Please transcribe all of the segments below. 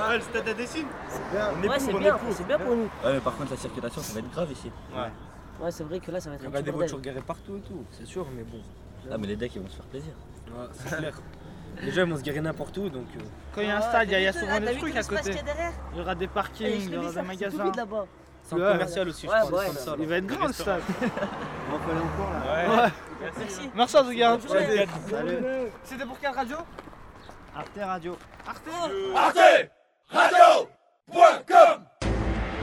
Ah, le stade à Dessine Ouais, c'est bien, c'est bien pour nous. Ouais, mais par contre, la circulation, ça va être grave ici. Ouais, c'est vrai que là, ça va être Il y un aura petit des bordel. voitures garées partout et tout, c'est sûr, mais bon. Ah, mais les decks, ils vont se faire plaisir. Ouais, c'est clair. Les gens ils vont se garer n'importe où donc. euh, Quand il y a un stade, il y a- il y a souvent Ah, des trucs à côté. qu'il y a derrière Il y aura des parkings, il y aura des c'est magasins. Centre Ouais. commercial aussi, je Ouais, ouais, comme ça, Il va être grand le stade. On aller encore là. Ouais. Merci. Merci en tout cas. Salut. C'était pour quelle radio? Arte Radio. Arte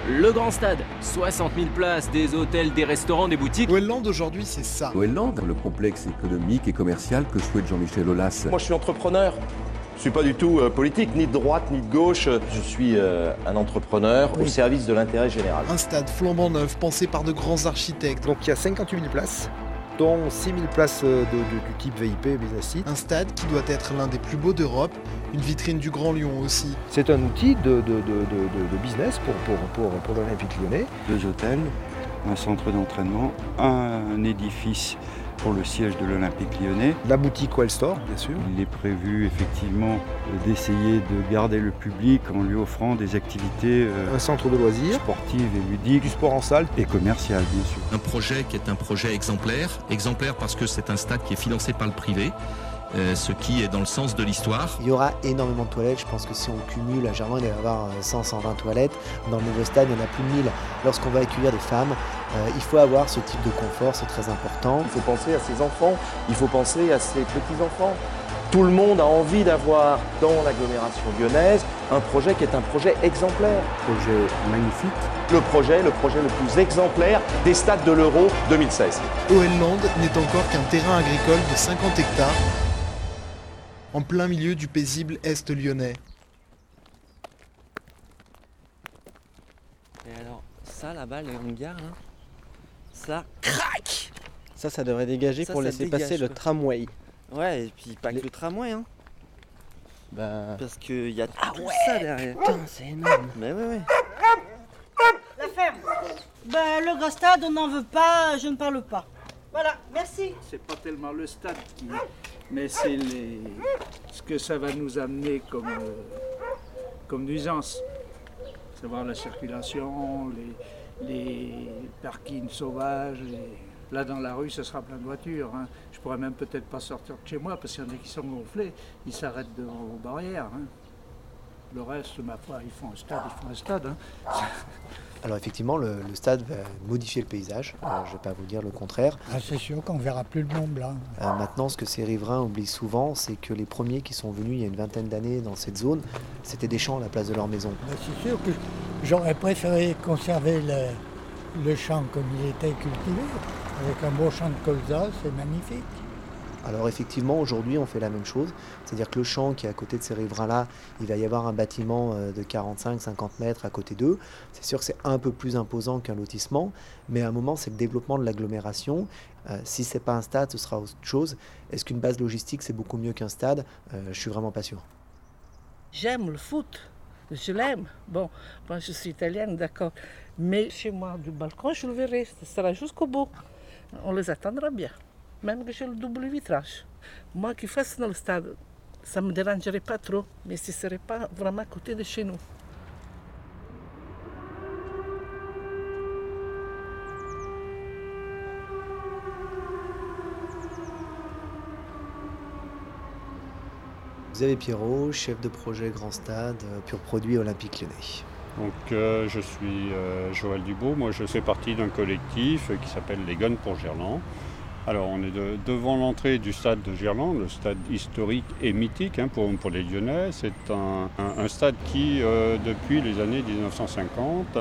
Le Grand Stade, 60 000 places, des hôtels, des restaurants, des boutiques. Wellland aujourd'hui, c'est ça. Wellland, le complexe économique et commercial que souhaite Jean-Michel Aulas. Moi, je suis entrepreneur. Je suis pas du tout euh, politique, ni de droite, ni de gauche. Je suis euh, un entrepreneur au service de l'intérêt général. Un stade flambant neuf, pensé par de grands architectes. Donc il y a 58 000 places, dont 6 000 places euh, de- de- du type VIP, business seat. Un stade qui doit être l'un des plus beaux d'Europe, une vitrine du Grand Lyon aussi. C'est un outil de, de- de- de- de- de business pour, pour, pour, pour l'Olympique lyonnais. deux hôtels, un centre d'entraînement, un édifice pour le siège de l'Olympique lyonnais. La boutique Well Store, bien sûr. Il est prévu effectivement d'essayer de garder le public en lui offrant des activités euh, Un centre de loisirs, sportives et ludiques du sport en salle. et commerciales bien sûr. Un projet qui est un projet exemplaire. Exemplaire parce que c'est un stade qui est financé par le privé, euh, ce qui est dans le sens de l'histoire. Il y aura énormément de toilettes. Je pense que si on cumule à Germain, il va y avoir 100-120 toilettes. Dans le nouveau stade, il y en a plus de 1000. Lorsqu'on va accueillir des femmes, euh, il faut avoir ce type de confort, c'est très important. Il faut penser à ses enfants, il faut penser à ses petits-enfants. Tout le monde a envie d'avoir dans l'agglomération lyonnaise un projet qui est un projet exemplaire. Projet magnifique. Le projet, le projet le plus exemplaire des stades de l'Euro 2016. Oenland n'est encore qu'un terrain agricole de 50 hectares, en plein milieu du paisible Est lyonnais. Et alors, ça là-bas, le hangar, là, ça, crac Ça, ça devrait dégager Ça, pour ça laisser dégage, passer le tramway. Ouais, et puis pas Les- que le tramway, hein. Bah, Parce qu'il y a Ah tout ouais ça derrière. Putain, c'est énorme. Mais ouais, ouais. La ferme. Ben, le grand stade, on n'en veut pas, je ne parle pas. Voilà, merci. C'est pas tellement le stade qui. Mais c'est ce que ça va nous amener comme, euh, comme nuisance. Savoir la circulation, les, parkings sauvages. Là dans la rue, ce sera plein de voitures. hein. Je pourrais même peut-être pas sortir de chez moi parce qu'il y en a qui sont gonflés. Ils s'arrêtent devant vos barrières. hein. Le reste, ma foi, ils font un stade, ils font un stade. hein. Alors effectivement, le, le stade va modifier le paysage. Euh, je ne vais pas vous dire le contraire. Ah, c'est sûr qu'on verra plus le Mont Blanc. Euh, maintenant, ce que ces riverains oublient souvent, c'est que les premiers qui sont venus il y a une vingtaine d'années dans cette zone, c'était des champs à la place de leur maison. Ben, c'est sûr que j'aurais préféré conserver le, le champ comme il était cultivé. Avec un beau champ de colza, c'est magnifique. Alors effectivement, aujourd'hui, on fait la même chose. C'est-à-dire que le champ qui est à côté de ces riverains-là, il va y avoir un bâtiment euh, de 45-50 mètres à côté d'eux. C'est sûr que c'est un peu plus imposant qu'un lotissement, mais à un moment, c'est le développement de l'agglomération. Euh, si c'est pas un stade, ce sera autre chose. Est-ce qu'une base logistique, c'est beaucoup mieux qu'un stade? Euh, Je suis vraiment pas sûr. J'aime le foot. Je l'aime. Bon, je suis italienne, d'accord. Mais chez moi, du balcon, je le verrai. Ce sera jusqu'au bout. On les attendra bien. Même que j'ai le double vitrage. Moi qui fasse dans le stade, ça ne me dérangerait pas trop. Mais ce ne serait pas vraiment à côté de chez nous. Vous avez Pierrot, chef de projet Grand Stade, euh, pur produit olympique lyonnais. Donc euh, je suis euh, Joël Dubourg, moi je fais partie d'un collectif qui s'appelle Les Guns pour Gerland. Alors on est de- devant l'entrée du stade de Gerland, le stade historique et mythique hein, pour, les Lyonnais. C'est un stade qui, euh, depuis les années 1950,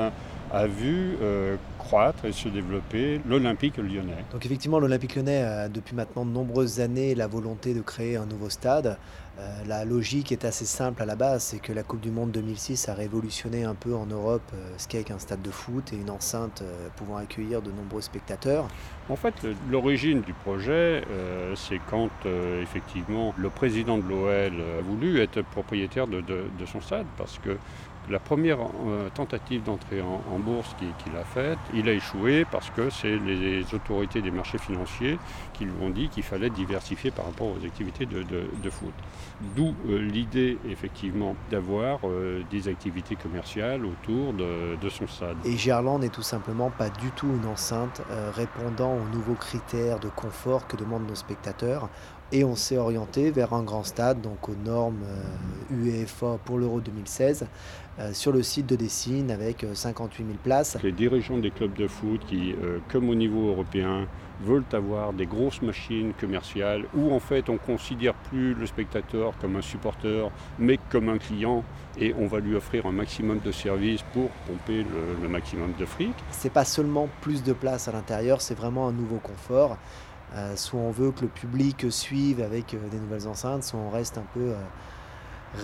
a vu euh, croître et se développer l'Olympique lyonnais. Donc effectivement, l'Olympique lyonnais a depuis maintenant de nombreuses années la volonté de créer un nouveau stade. Euh, la logique est assez simple à la base, c'est que la Coupe du Monde 2006 a révolutionné un peu en Europe euh, ce qu'est qu'un stade de foot et une enceinte euh, pouvant accueillir de nombreux spectateurs. En fait, l'origine du projet, c'est quand effectivement le président de l'OL a voulu être propriétaire de son stade, parce que La première euh, tentative d'entrée en, bourse qu'il a faite, il a échoué parce que c'est les, autorités des marchés financiers qui lui ont dit qu'il fallait diversifier par rapport aux activités de, foot. D'où euh, l'idée effectivement d'avoir euh, des activités commerciales autour de, son stade. Et Gerland n'est tout simplement pas du tout une enceinte répondant aux nouveaux critères de confort que demandent nos spectateurs et on s'est orienté vers un grand stade, donc aux normes UEFA pour l'Euro 2016, euh, sur le site de Dessine avec 58 euh, 000 places. Les dirigeants des clubs de foot qui, euh, comme au niveau européen, veulent avoir des grosses machines commerciales où en fait on considère plus le spectateur comme un supporter mais comme un client et on va lui offrir un maximum de services pour pomper le, maximum de fric. C'est pas seulement plus de place à l'intérieur, c'est vraiment un nouveau confort. soit on veut que le public suive avec des nouvelles enceintes, soit on reste un peu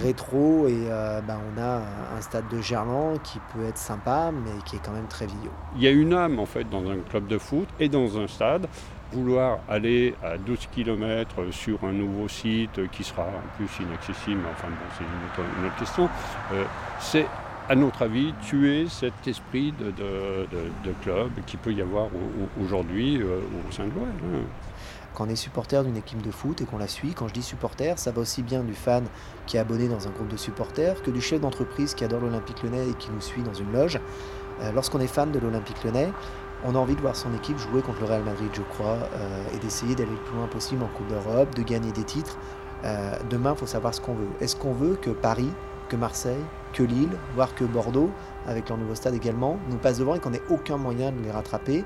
rétro et euh, ben, on a un stade de Gerland qui peut être sympa mais qui est quand même très vieux. Il y a une âme en fait dans un club de foot et dans un stade. Vouloir aller à 12 km sur un nouveau site qui sera en plus inaccessible, enfin bon, c'est une, autre, question, euh, c'est à notre avis, tuer cet esprit de, club qui peut y avoir aujourd'hui euh, au sein de l'OL. Hein. Quand on est supporter d'une équipe de foot et qu'on la suit, quand je dis supporter, ça va aussi bien du fan qui est abonné dans un groupe de supporters que du chef d'entreprise qui adore l'Olympique lyonnais et qui nous suit dans une loge. Euh, lorsqu'on est fan de l'Olympique lyonnais, on a envie de voir son équipe jouer contre le Real Madrid, je crois, euh, et d'essayer d'aller le plus loin possible en Coupe d'Europe, de gagner des titres. Euh, demain, il faut savoir ce qu'on veut. Est-ce qu'on veut que Paris, que Marseille, que Lille, voire que Bordeaux, avec leur nouveau stade également, nous passe devant et qu'on n'ait aucun moyen de les rattraper?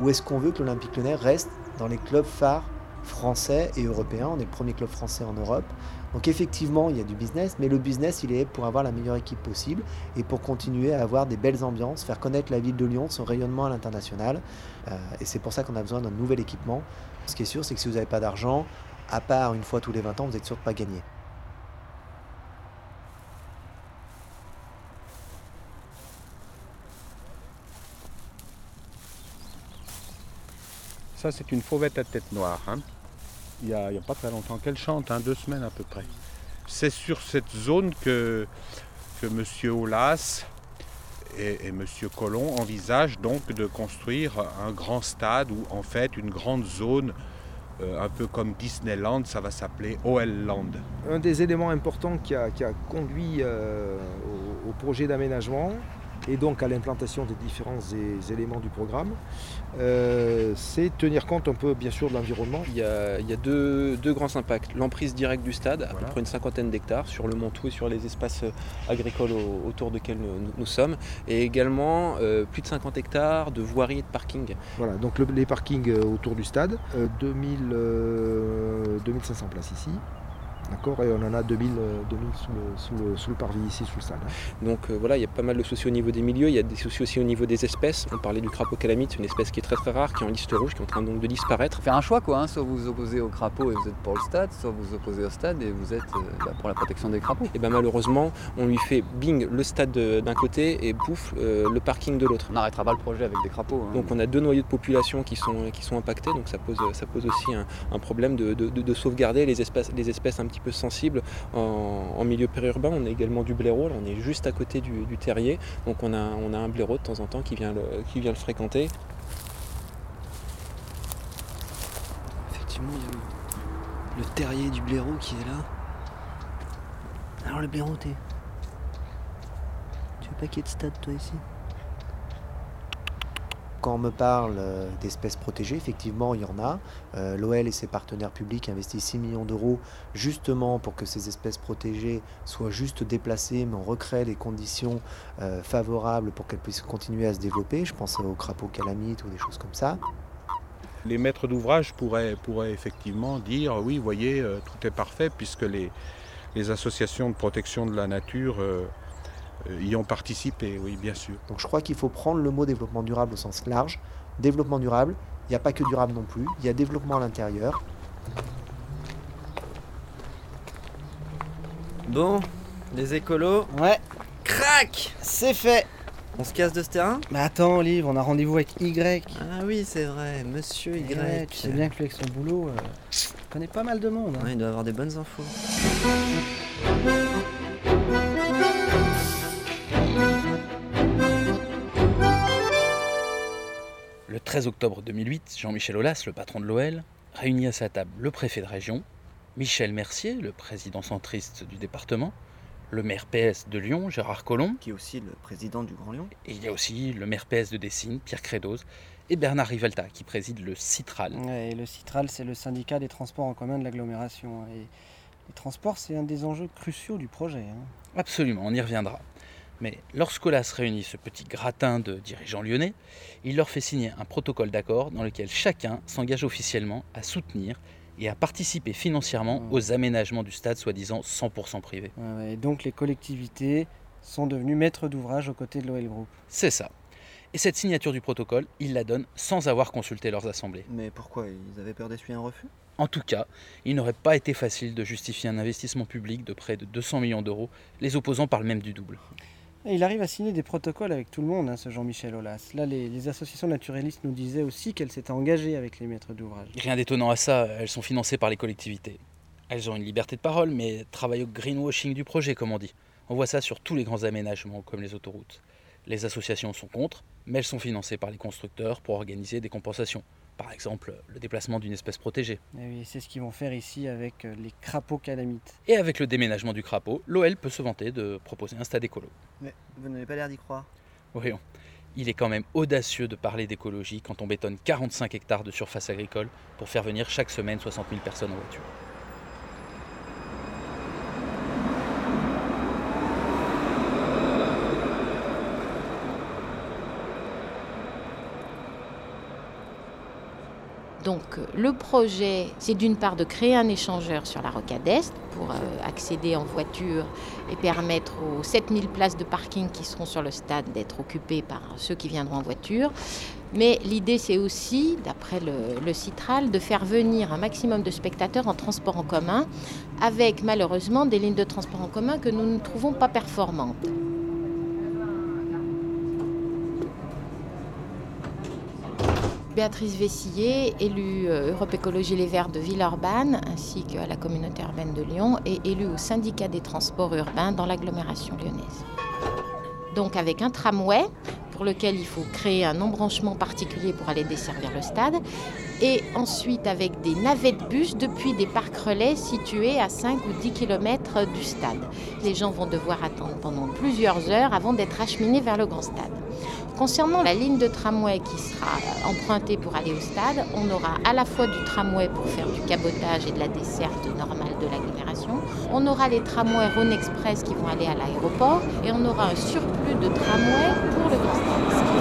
Ou est-ce qu'on veut que l'Olympique lyonnais reste dans les clubs phares français et européens. On est le premier club français en Europe. Donc effectivement, il y a du business, mais le business, il est pour avoir la meilleure équipe possible et pour continuer à avoir des belles ambiances, faire connaître la ville de Lyon, son rayonnement à l'international. Euh, et c'est pour ça qu'on a besoin d'un nouvel équipement. Ce qui est sûr, c'est que si vous n'avez pas d'argent, à part une fois tous les 20 ans, vous n'êtes sûr de pas gagner. C'est une fauvette à tête noire. Hein il n'y a, pas très longtemps qu'elle chante, hein, deux semaines à peu près. C'est sur cette zone que, M. Aulas et, M. Colomb envisagent donc de construire un grand stade ou en fait une grande zone euh, un peu comme Disneyland, ça va s'appeler OL Land. Un des éléments importants qui a, conduit euh, au, projet d'aménagement, et donc à l'implantation des différents éléments du programme, euh, c'est tenir compte un peu bien sûr de l'environnement. Il y a, deux, grands impacts. L'emprise directe du stade, à peu près une cinquantaine d'hectares sur le Montou et sur les espaces euh, agricoles autour desquels nous, sommes, et également euh, plus de 50 hectares de voiries et de parking. Voilà, donc les parkings autour du stade, 2000, 2500 places ici. D'accord Et on en a 2000, 2000 sous, le, parvis ici, sous le stade. Hein. Donc euh, voilà, il y a pas mal de soucis au niveau des milieux, il y a des soucis aussi au niveau des espèces. On parlait du crapaud calamite, c'est une espèce qui est très très rare, qui est en liste rouge, qui est en train donc de disparaître. Faire un choix quoi, hein. soit vous vous opposez au crapaud et vous êtes pour le stade, soit vous vous opposez au stade et vous êtes euh, bah, pour la protection des crapauds. Et bien malheureusement, on lui fait bing le stade d'un côté et bouffe euh, le parking de l'autre. On n'arrêtera pas le projet avec des crapauds. Hein. Donc on a deux noyaux de population qui sont, qui sont impactés, donc ça pose, ça pose aussi un, problème de, de, sauvegarder les espèces, les espèces un petit peu sensibles en, milieu périurbain. On a également du blaireau, on est juste à côté du, terrier, donc on a, on a un blaireau de temps en temps qui vient le, qui vient le fréquenter. Effectivement, il y a le, terrier du blaireau qui est là. Alors le blaireau, t'es... Tu veux pas qu'il y ait de stade toi ici? Quand on me parle euh, d'espèces protégées, effectivement, il y en a. Euh, L'OL et ses partenaires publics investissent 6 millions d'euros justement pour que ces espèces protégées soient juste déplacées, mais on recrée les conditions euh, favorables pour qu'elles puissent continuer à se développer. Je pense aux crapauds calamites ou des choses comme ça. Les maîtres d'ouvrage pourraient, pourraient, effectivement dire oui, voyez, tout est parfait puisque les, associations de protection de la nature y ont participé, oui, bien sûr. Donc je crois qu'il faut prendre le mot développement durable au sens large. Développement durable, il n'y a pas que durable non plus, il y a développement à l'intérieur. Bon, les écolos. Ouais. Crac C'est fait on se casse de ce terrain? Mais attends, Olive, on a rendez-vous avec Y. Ah oui, c'est vrai, monsieur Y. Ouais, tu sais bien que lui, avec son boulot, euh, il connaît pas mal de monde. Hein. il doit avoir des bonnes infos. Le 13 octobre 2008, Jean-Michel Aulas, le patron de l'OL, réunit à sa table le préfet de région, Michel Mercier, le président centriste du département, le maire PS de Lyon, Gérard Collomb, qui est aussi le président du Grand Lyon. Et il y a aussi le maire PS de Dessines, Pierre Crédose, et Bernard Rivalta, qui préside le Citral. Ouais, et le Citral, c'est le syndicat des transports en commun de l'agglomération. Et les transports, c'est un des enjeux cruciaux du projet. hein. Absolument, on y reviendra. Mais lorsqu'Olas réunit ce petit gratin de dirigeants lyonnais, il leur fait signer un protocole d'accord dans lequel chacun s'engage officiellement à soutenir et à participer financièrement aux aménagements du stade soi-disant 100% privé. Ouais, et donc les collectivités sont devenues maîtres d'ouvrage aux côtés de l'OL Group. C'est ça. Et cette signature du protocole, ils la donnent sans avoir consulté leurs assemblées. Mais pourquoi? Ils avaient peur d'essuyer un refus? En tout cas, il n'aurait pas été facile de justifier un investissement public de près de 200 millions d'euros. Les opposants parlent même du double. Il arrive à signer des protocoles avec tout le monde, hein, ce Jean-Michel Aulas. Là, les, les associations naturalistes nous disaient aussi qu'elles s'étaient engagées avec les maîtres d'ouvrage. Rien d'étonnant à ça, elles sont financées par les collectivités. Elles ont une liberté de parole, mais travaillent au greenwashing du projet, comme on dit. On voit ça sur tous les grands aménagements, comme les autoroutes. Les associations sont contre, mais elles sont financées par les constructeurs pour organiser des compensations. Par exemple, le déplacement d'une espèce protégée. Et oui, c'est ce qu'ils vont faire ici avec euh, les crapauds calamites. Et avec le déménagement du crapaud, l'OL peut se vanter de proposer un stade écolo. Mais vous n'avez pas l'air d'y croire. Voyons, il est quand même audacieux de parler d'écologie quand on bétonne 45 hectares de surface agricole pour faire venir chaque semaine 60 000 personnes en voiture. Donc euh, le projet, c'est d'une part de créer un échangeur sur la rocade Est pour euh, accéder en voiture et permettre aux 7000 places de parking qui seront sur le stade d'être occupées par ceux qui viendront en voiture. Mais l'idée, c'est aussi, d'après le, le Citral, de faire venir un maximum de spectateurs en transport en commun, avec malheureusement des lignes de transport en commun que nous ne trouvons pas performantes. Béatrice Vessillier, élue euh, Europe Écologie Les Verts de Villeurbanne, ainsi qu'à la communauté urbaine de Lyon, et élue au syndicat des transports urbains dans l'agglomération lyonnaise. Donc avec un tramway pour lequel il faut créer un embranchement particulier pour aller desservir le stade, et ensuite avec des navettes bus depuis des parcs relais situés à 5 ou 10 km du stade. Les gens vont devoir attendre pendant plusieurs heures avant d'être acheminés vers le grand stade. Concernant la ligne de tramway qui sera empruntée pour aller au stade, on aura à la fois du tramway pour faire du cabotage et de la desserte normale de l'agglomération, on aura les tramways Rhône Express qui vont aller à l'aéroport et on aura un surplus de tramway pour le grand stade. Ce qui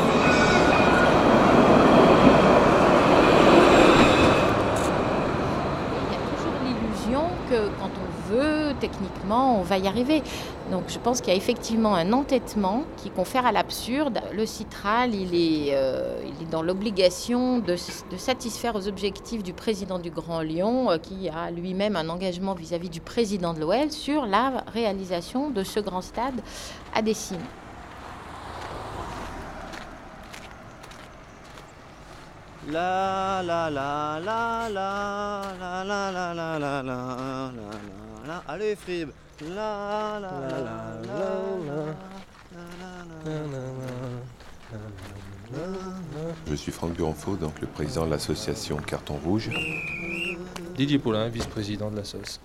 Il y a toujours l'illusion que quand on veut, techniquement, on va y arriver. Donc je pense qu'il y a effectivement un entêtement qui confère à l'absurde. Le Citral, il est, euh, il est dans l'obligation de, satisfaire aux objectifs du président du Grand Lyon, euh, qui a lui-même un engagement vis-à-vis du président de l'OL sur la réalisation de ce grand stade à la la la la la la la la la la la la Allez Frib La la la la Je suis Franck Burenfaux, donc le président de l'association Carton Rouge. Didier Paulin, vice-président de la SOS.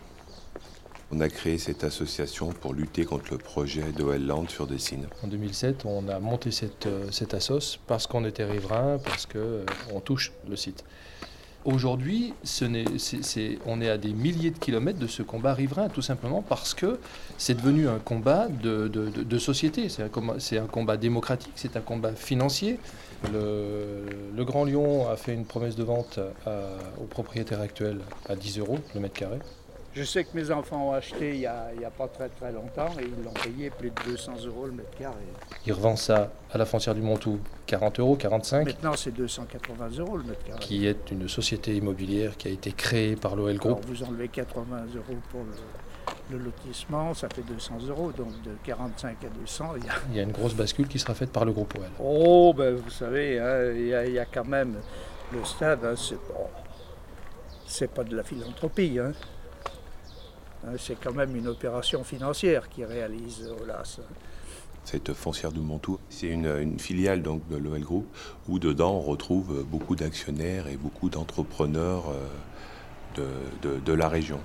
On a créé cette association pour lutter contre le projet d'OL Land sur Dessines. En 2007, on a monté cette, euh, cette assos parce qu'on était riverain, parce qu'on touche le site. Aujourd'hui, on est à des milliers de kilomètres de ce combat riverain, tout simplement parce que c'est devenu un combat de, société. C'est un, combat- démocratique, c'est un combat financier. Le, Grand Lyon a fait une promesse de vente au propriétaire actuel à 10 euros le mètre carré. Je sais que mes enfants ont acheté il n'y a, il y a pas très très longtemps et ils l'ont payé plus de 200 euros le mètre carré. Il revend ça à la frontière du Montou 40 euros, 45. Maintenant c'est 280 euros le mètre carré. qui est une société immobilière qui a été créée par l'OL Alors Group. vous enlevez 80 euros pour le, le lotissement, ça fait 200 euros. Donc de 45 à 200, il y a... Il y a une grosse bascule qui sera faite par le groupe OL. Oh, ben vous savez, hein, il y, a- il y a quand même le stade, hein, c'est pas, c'est pas de la philanthropie. hein. Hein, C'est quand même une opération financière qui réalise Olas. hein. cette foncière du Montou. C'est une, filiale de l'OL Group où dedans on retrouve beaucoup d'actionnaires et beaucoup d'entrepreneurs de, de, la région.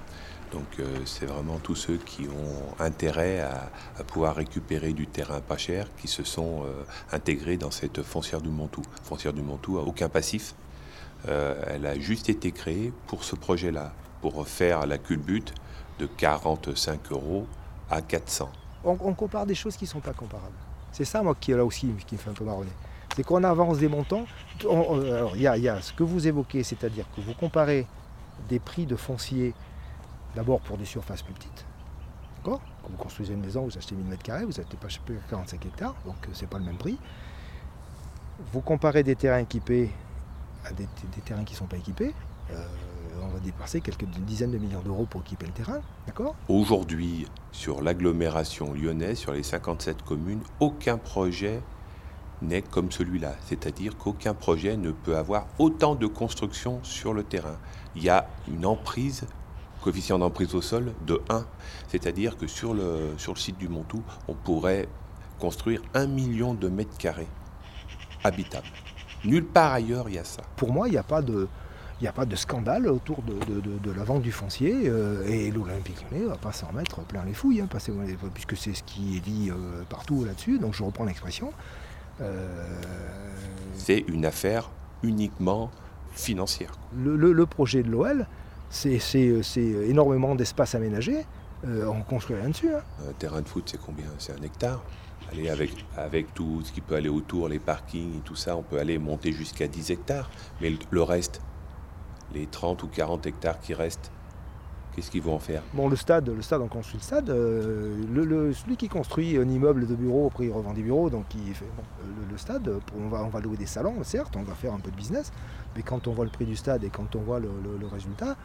Donc euh, c'est vraiment tous ceux qui ont intérêt à, pouvoir récupérer du terrain pas cher qui se sont euh, intégrés dans cette foncière du Montou. Foncière du Montou a aucun passif. Euh, elle a juste été créée pour ce projet-là, pour faire la culbute de 45 euros à 400. On, compare des choses qui ne sont pas comparables. C'est ça, moi, qui là aussi, qui me fait un peu marronner. C'est qu'on avance des montants. Il y, a ce que vous évoquez, c'est-à-dire que vous comparez des prix de foncier D'abord pour des surfaces plus petites. D'accord? Quand vous construisez une maison, vous achetez 1000 m2, vous n'achetez pas 45 hectares, donc ce n'est pas le même prix. Vous comparez des terrains équipés à des, des terrains qui ne sont pas équipés. Euh, on va dépasser quelques dizaines de millions d'euros pour équiper le terrain. D'accord? Aujourd'hui, sur l'agglomération lyonnaise, sur les 57 communes, aucun projet n'est comme celui-là. C'est-à-dire qu'aucun projet ne peut avoir autant de construction sur le terrain. Il y a une emprise coefficient d'emprise au sol de 1. C'est-à-dire que sur le, sur le site du Montou, on pourrait construire un million de mètres carrés habitables. Nulle part ailleurs, il y a ça. Pour moi, il n'y a pas de... Il n'y a pas de scandale autour de, de, de, de la vente du foncier euh, et l'Olympique lyonnais ne va pas s'en mettre plein les fouilles, hein, parce, puisque c'est ce qui est dit euh, partout là-dessus, donc je reprends l'expression. Euh... C'est une affaire uniquement financière. Le, le, le projet de l'OL, c'est énormément d'espace aménagé. On construit rien dessus. Hein. Un terrain de foot, c'est combien? C'est un hectare? Allez, avec, avec tout ce qui peut aller autour, les parkings et tout ça, on peut aller monter jusqu'à 10 hectares. Mais le reste, les 30 ou 40 hectares qui restent, qu'est-ce qu'ils vont en faire? Bon, le stade, le stade, on construit le stade. Euh, le, le, celui qui construit un immeuble de bureau, après il revend des bureaux, donc il fait bon, le, le, stade, on va, on va louer des salons, certes, on va faire un peu de business, mais quand on voit le prix du stade et quand on voit le, résultat,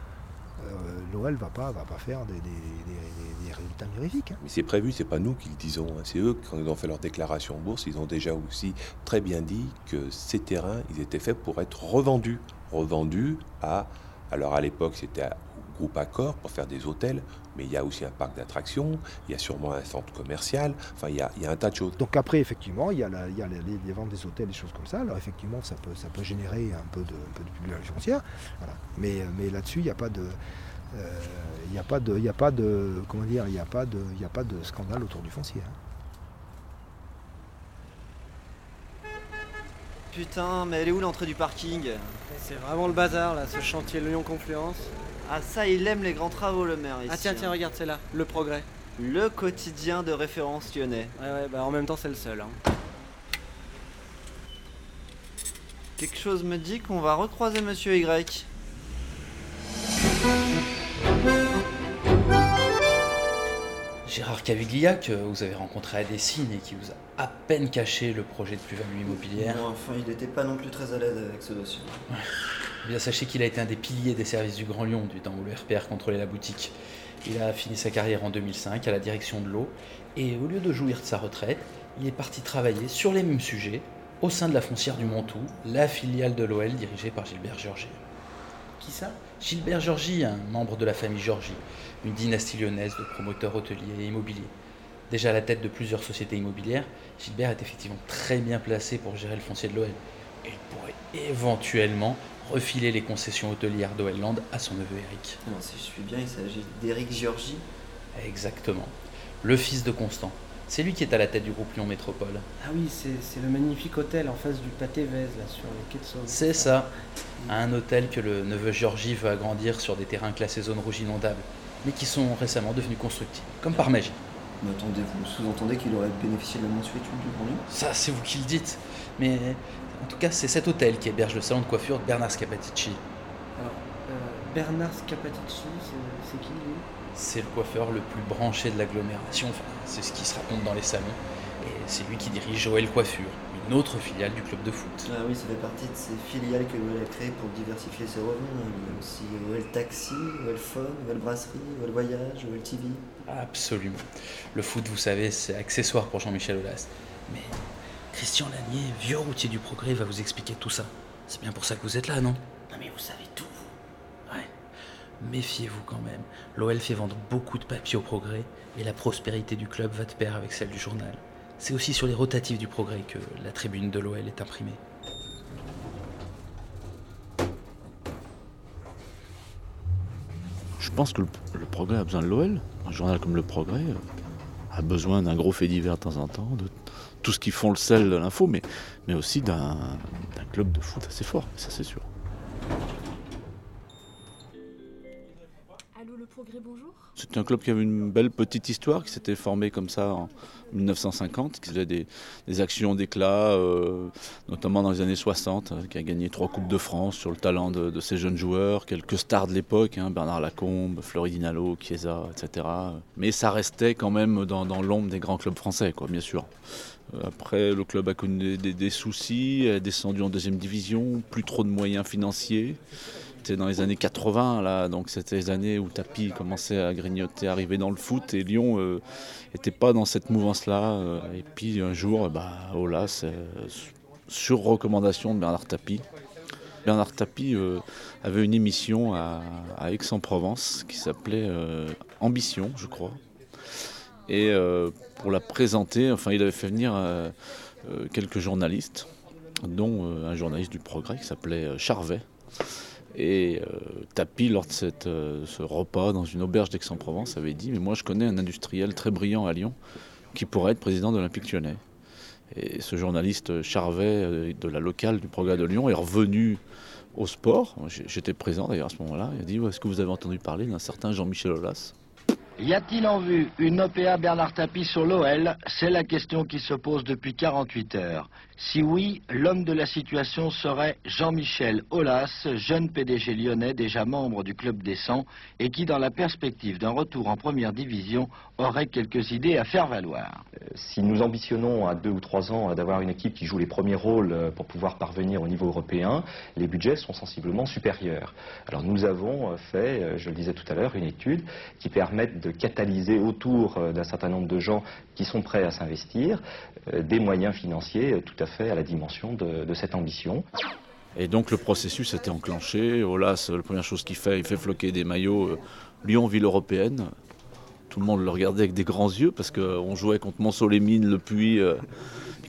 euh, l'OL va pas, va pas faire des, des, des, des résultats mirifiques. Hein. Mais c'est prévu, c'est pas nous qui le disons. Hein. C'est eux, quand ils ont fait leur déclaration en bourse, ils ont déjà aussi très bien dit que ces terrains, ils étaient faits pour être revendus. Revendus à. Alors à l'époque, c'était au groupe Accor pour faire des hôtels, mais il y a aussi un parc d'attractions, il y a sûrement un centre commercial, enfin il y, a, il y a un tas de choses. Donc après, effectivement, il y a, la, il y a les, ventes des hôtels, des choses comme ça. Alors effectivement, ça peut, ça peut générer un peu de, un peu de publicité foncière. Voilà. Mais, mais là-dessus, il n'y a pas de. Euh, il n'y a pas de, il a pas de, comment dire, il a pas de, il a pas de scandale autour du foncier. Hein. Putain, mais elle est où l'entrée du parking C'est vraiment le bazar là, ce chantier Lyon Confluence. Ah ça, il aime les grands travaux le maire ici. Ah tiens, tiens, hein. regarde, c'est là, le progrès. Le quotidien de référence lyonnais. Ouais, ouais, bah en même temps c'est le seul. Hein. Quelque chose me dit qu'on va recroiser Monsieur Y. Gérard Caviglia, que vous avez rencontré à Dessine et qui vous a à peine caché le projet de plus-value immobilière. Bon, enfin, il n'était pas non plus très à l'aise avec ce dossier. Ouais. Eh bien, sachez qu'il a été un des piliers des services du Grand Lyon du temps où le RPR contrôlait la boutique. Il a fini sa carrière en 2005 à la direction de l'eau et au lieu de jouir de sa retraite, il est parti travailler sur les mêmes sujets au sein de la foncière du Montou, la filiale de l'OL dirigée par Gilbert Georgie. Qui ça Gilbert Georgie, un membre de la famille Georgie, une dynastie lyonnaise de promoteurs hôteliers et immobiliers. Déjà à la tête de plusieurs sociétés immobilières, Gilbert est effectivement très bien placé pour gérer le foncier de l'OL. Et il pourrait éventuellement refiler les concessions hôtelières d'Oelland à son neveu Eric. Non, si je suis bien, il s'agit d'Eric Georgie. Exactement. Le fils de Constant. C'est lui qui est à la tête du groupe Lyon Métropole. Ah oui, c'est le magnifique hôtel en face du pâté Vez, là, sur les quais de Sauve. C'est ça. Un hôtel que le neveu Georgie veut agrandir sur des terrains classés zone rouge inondable, mais qui sont récemment devenus constructibles, comme par magie. Mais attendez, vous sous-entendez qu'il aurait bénéficié de la mensuétude du Grand Lyon? Ça, c'est vous qui le dites. Mais en tout cas, c'est cet hôtel qui héberge le salon de coiffure de Bernard Scapatici. Alors, euh, Bernard Scapatici, c'est qui lui? C'est le coiffeur le plus branché de l'agglomération, enfin, c'est ce qui se raconte dans les salons. Et c'est lui qui dirige Joël Coiffure, une autre filiale du club de foot. Ah oui, ça fait partie de ces filiales que l'OL a créées pour diversifier ses revenus. Il y a aussi OL Taxi, OL Phone, OL Brasserie, OL Voyage, OL TV. Absolument. Le foot, vous savez, c'est accessoire pour Jean-Michel Aulas. Mais Christian Lanier, vieux routier du progrès, va vous expliquer tout ça. C'est bien pour ça que vous êtes là, non? Non mais vous savez tout. Méfiez-vous quand même. L'OL fait vendre beaucoup de papiers au progrès et la prospérité du club va de pair avec celle du journal. C'est aussi sur les rotatifs du progrès que la tribune de l'OL est imprimée. Je pense que le, progrès a besoin de l'OL. Un journal comme le progrès euh, a besoin d'un gros fait divers de temps en temps, de tout ce qui font le sel de l'info, mais, mais aussi d'un club de foot assez fort, ça c'est sûr. C'était un club qui avait une belle petite histoire, qui s'était formé comme ça en 1950, qui faisait des, actions d'éclat, euh, notamment dans les années 60, euh, qui a gagné trois Coupes de France sur le talent de, ses jeunes joueurs, quelques stars de l'époque, hein, Bernard Lacombe, Floridinalo, Chiesa, etc. Mais ça restait quand même dans, l'ombre des grands clubs français, quoi, bien sûr. Euh, Après, le club a connu des- des soucis, est descendu en deuxième division, plus trop de moyens financiers. C'était dans les années 80, là, donc c'était les années où Tapi commençait à grignoter, arriver dans le foot, et Lyon n'était pas dans cette mouvance-là. euh, et puis un jour, bah, Olas, euh, sur recommandation de Bernard Tapie, Bernard Tapie euh, avait une émission à, à Aix-en-Provence qui s'appelait euh, Ambition, je crois. Et euh, pour la présenter, enfin, il avait fait venir euh, euh, quelques journalistes, dont euh, un journaliste du Progrès qui s'appelait euh, Charvet. Et euh, Tapi, lors de cette, euh, ce repas dans une auberge d'Aix-en-Provence, avait dit Mais moi, je connais un industriel très brillant à Lyon qui pourrait être président de l'Olympique lyonnais. Et ce journaliste Charvet, euh, de la locale du Progrès de Lyon, est revenu au sport. J'étais présent d'ailleurs à ce moment-là. Il a dit Est-ce que vous avez entendu parler d'un certain Jean-Michel Aulas? Y a-t-il en vue une OPA Bernard Tapie sur l'OL C'est la question qui se pose depuis 48 heures. Si oui, l'homme de la situation serait Jean-Michel Aulas, jeune PDG lyonnais déjà membre du club des 100 et qui, dans la perspective d'un retour en première division, aurait quelques idées à faire valoir. Si nous ambitionnons à deux ou trois ans euh, d'avoir une équipe qui joue les premiers rôles euh, pour pouvoir parvenir au niveau européen, les budgets sont sensiblement supérieurs. Alors nous avons euh, fait, euh, je le disais tout à l'heure, une étude qui permet de catalyser autour euh, d'un certain nombre de gens qui sont prêts à s'investir euh, des moyens financiers euh, tout à fait à la dimension de, cette ambition. Et donc le processus était enclenché. Olas, la première chose qu'il fait, il fait floquer des maillots euh, Lyon-Ville européenne. Tout le monde le regardait avec des grands yeux parce qu'on jouait contre Monceau-les-Mines, Le Puy. euh,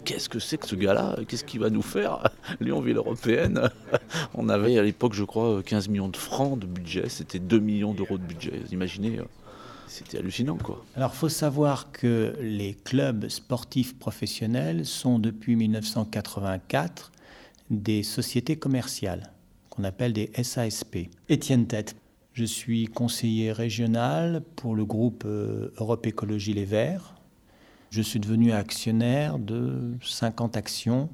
Qu'est-ce que c'est que ce gars-là? Qu'est-ce qu'il va nous faire? Lyon-Ville européenne On avait à l'époque, je crois, 15 millions de francs de budget. C'était 2 millions d'euros de budget. Imaginez euh, C'était hallucinant, quoi. Alors, faut savoir que les clubs sportifs professionnels sont depuis 1984 des sociétés commerciales qu'on appelle des SASP. Étienne Tête, je suis conseiller régional pour le groupe euh, Europe Écologie Les Verts. Je suis devenu actionnaire de 50 actions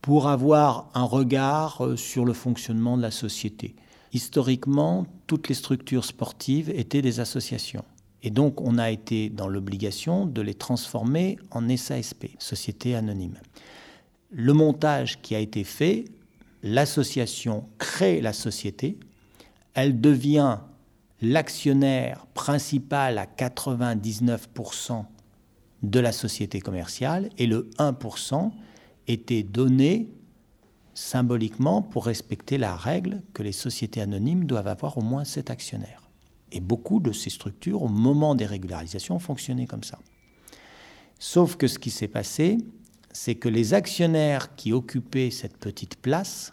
pour avoir un regard euh, sur le fonctionnement de la société. Historiquement, toutes les structures sportives étaient des associations. Et donc, on a été dans l'obligation de les transformer en SASP, Société Anonyme. Le montage qui a été fait, l'association crée la société, elle devient l'actionnaire principal à 99% de la société commerciale et le 1% était donné symboliquement pour respecter la règle que les sociétés anonymes doivent avoir au moins 7 actionnaires. Et beaucoup de ces structures, au moment des régularisations, fonctionnaient comme ça. Sauf que ce qui s'est passé, c'est que les actionnaires qui occupaient cette petite place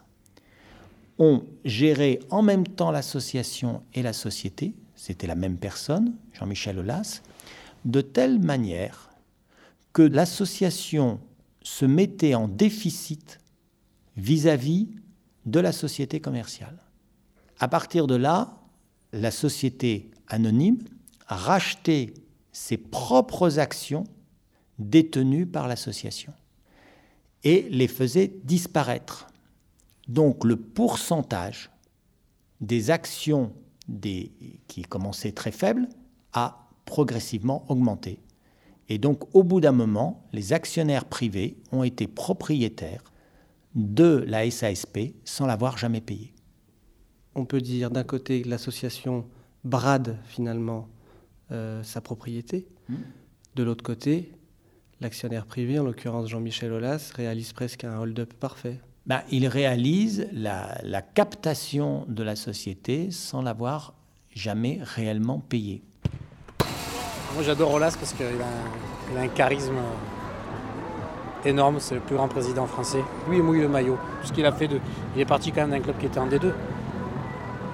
ont géré en même temps l'association et la société, c'était la même personne, Jean-Michel Aulas, de telle manière que l'association se mettait en déficit vis-à-vis de la société commerciale. À partir de là, la société anonyme rachetait ses propres actions détenues par l'association et les faisait disparaître. Donc le pourcentage des actions qui commençaient très faibles a progressivement augmenté. Et donc au bout d'un moment, les actionnaires privés ont été propriétaires de la SASP sans l'avoir jamais payé. On peut dire d'un côté que l'association brade finalement euh, sa propriété, Mm. de l'autre côté, l'actionnaire privé, en l'occurrence Jean-Michel Aulas, réalise presque un hold-up parfait. Ben, il réalise la, la captation de la société sans l'avoir jamais réellement payé. Moi j'adore Olas parce qu'il a, un- il a un charisme énorme, c'est le plus grand président français. Lui, il mouille le maillot. Tout ce qu'il a fait, de... il est parti quand même d'un club qui était en D2.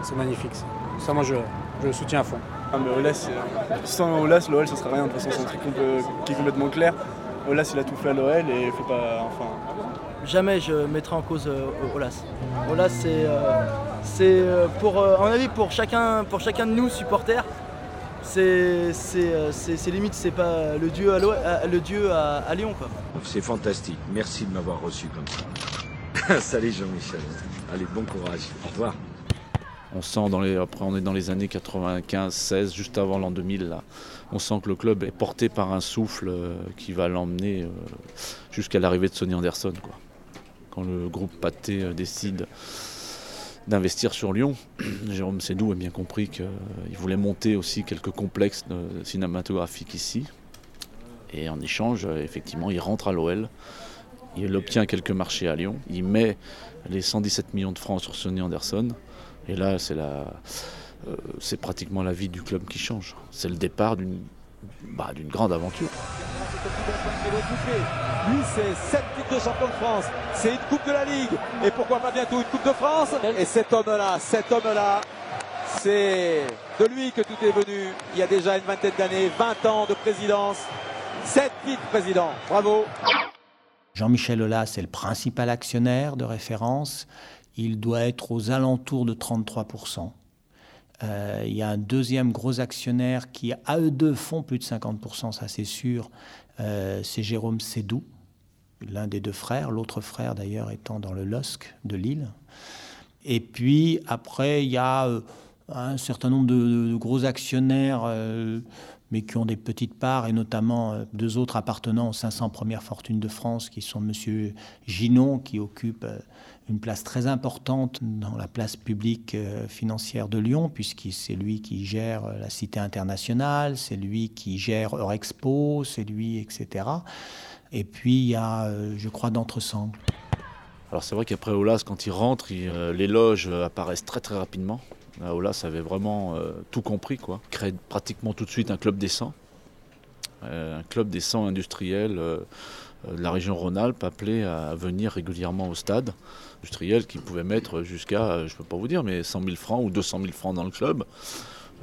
C'est magnifique. Ça, ça moi, je, je, le soutiens à fond. Ah, mais Olas, sans Olas, l'OL, ça serait rien. De toute façon, c'est un truc qui est complètement clair. Olas, il a tout fait à l'OL et il faut pas. Enfin. Jamais je mettrai en cause euh, Olas. Olas, c'est. Euh, c'est euh, pour, à mon avis, pour chacun, pour chacun de nous, supporters, c'est limite, c'est pas le dieu à, le dieu à, à Lyon. quoi. C'est fantastique. Merci de m'avoir reçu comme ça. Salut Jean-Michel. Allez, bon courage. Au revoir. On sent dans les, après on est dans les années 95, 16, juste avant l'an 2000 là. On sent que le club est porté par un souffle qui va l'emmener jusqu'à l'arrivée de Sonny Anderson. Quand le groupe Pathé décide d'investir sur Lyon. Jérôme Sédou a bien compris qu'il voulait monter aussi quelques complexes cinématographiques ici. Et en échange, effectivement, il rentre à l'OL. Il obtient quelques marchés à Lyon. Il met les 117 millions de francs sur Sonny Anderson. Et là, c'est la, euh, c'est pratiquement la vie du club qui change. C'est le départ d'une bah, d'une grande aventure. Lui, c'est 7 titres de champion de France, c'est une Coupe de la Ligue, et pourquoi pas bientôt une Coupe de France? Et cet homme-là, cet homme-là, c'est de lui que tout est venu. Il y a déjà une vingtaine d'années, 20 ans de présidence, 7 titres président. Bravo Jean-Michel Aulas est le principal actionnaire de référence. Il doit être aux alentours de 33%. Euh, il y a un deuxième gros actionnaire qui, à eux deux, font plus de 50%, ça c'est sûr. Euh, c'est Jérôme Sédou, l'un des deux frères, l'autre frère d'ailleurs étant dans le LOSC de Lille. Et puis après, il y a euh, un certain nombre de, gros actionnaires, mais qui ont des petites parts, et notamment deux autres appartenant aux 500 premières fortunes de France, qui sont M. Ginon, qui occupe une place très importante dans la place publique euh, financière de Lyon, puisque c'est lui qui gère euh, la Cité internationale, c'est lui qui gère Eurexpo, c'est lui, etc. Et puis il y a, euh, je crois, d'entresemble. Alors c'est vrai qu'après Olas, quand il rentre, les loges apparaissent très très rapidement. Olas avait vraiment tout compris, quoi. Il crée pratiquement tout de suite un club des un club des 100 industriels de la région Rhône-Alpes appelé à venir régulièrement au stade industriel qui pouvaient mettre jusqu'à, je ne peux pas vous dire, mais 100 000 francs ou 200 000 francs dans le club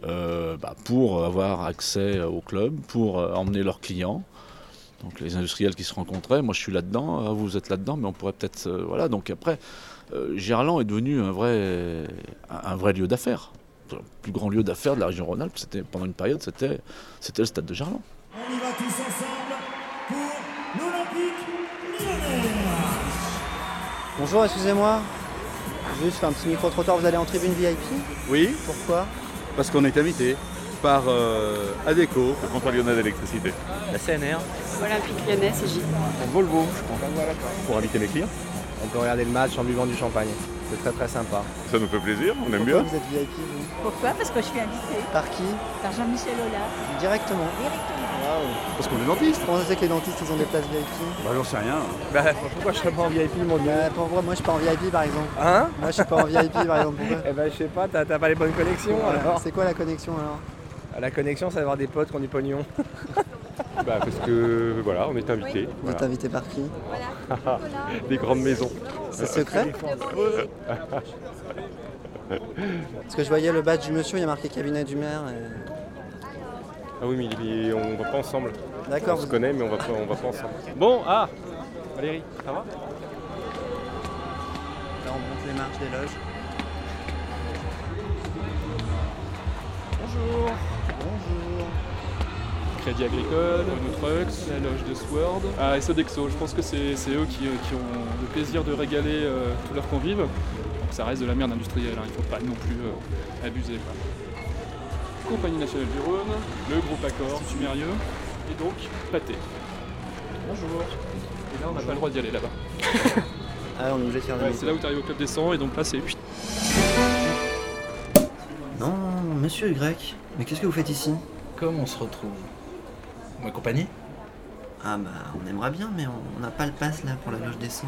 euh, bah, pour avoir accès au club, pour euh, emmener leurs clients. Donc les industriels qui se rencontraient, moi je suis là-dedans, euh, vous êtes là-dedans, mais on pourrait peut-être... voilà, donc après, Gerland est devenu un vrai, un vrai lieu d'affaires. Le plus grand lieu d'affaires de la région Rhône-Alpes, pendant une période, c'était, c'était le stade de Gerland. Bonjour, excusez-moi. Juste faire un petit micro-trottoir, vous allez en tribune VIP Oui. Pourquoi? Parce qu'on est invité par euh, ADECO, le contrat lyonnais d'électricité. La CNR. Olympique lyonnais, c'est J. Volvo, je pense. Pour inviter mes clients. On peut regarder le match en buvant du champagne. C'est très très sympa. Ça nous fait plaisir, on aime Pourquoi bien. vous êtes VIP vous? Pourquoi? Parce que je suis invitée. Par qui? Par Jean-Michel Aulas. Directement Directement. Parce qu'on est dentiste. Comment ça se fait que les dentistes ils ont des places VIP? Bah j'en sais rien. Bah pourquoi je serais pas en VIP mon dieu? Pourquoi moi je suis pas en VIP par exemple Hein? Moi je suis pas en VIP par exemple. Pourquoi Eh ben je sais pas, t'as pas les bonnes connexions alors. C'est quoi la connexion alors? La connexion, c'est d'avoir des potes qui ont du pognon. bah parce que voilà, on est invité. Vous êtes invité par qui? Des grandes maisons. C'est secret? Parce que je voyais le badge du monsieur, il y a marqué cabinet du maire. Ah oui, mais il- on va pas ensemble. D'accord, On se connaît, mais on va pas, on va pas ensemble. Bon, ah Valérie, ça va? Là on monte les marches des loges. Bonjour. Bonjour. Crédit Agricole, Trucks, la loge de Sword. Ah, et Sodexo, je pense que c'est c'est eux qui, qui ont le plaisir de régaler euh, tous leurs convives. Donc ça reste de la merde industrielle, hein, il ne faut pas non plus euh, abuser. quoi. Compagnie nationale du Rhône, le groupe Accor, Sumérieux, et donc Pâté. Bonjour. Et là, on n'a pas le droit d'y aller là-bas. Ah on est obligé de faire des Ouais, c'est là où tu arrives au Club des 100, et donc là, c'est Non, monsieur Y, mais qu'est-ce que vous faites ici? Comment on se retrouve? Ma compagnie Ah bah on aimerait bien, mais on n'a pas le pass là pour la loge des 100.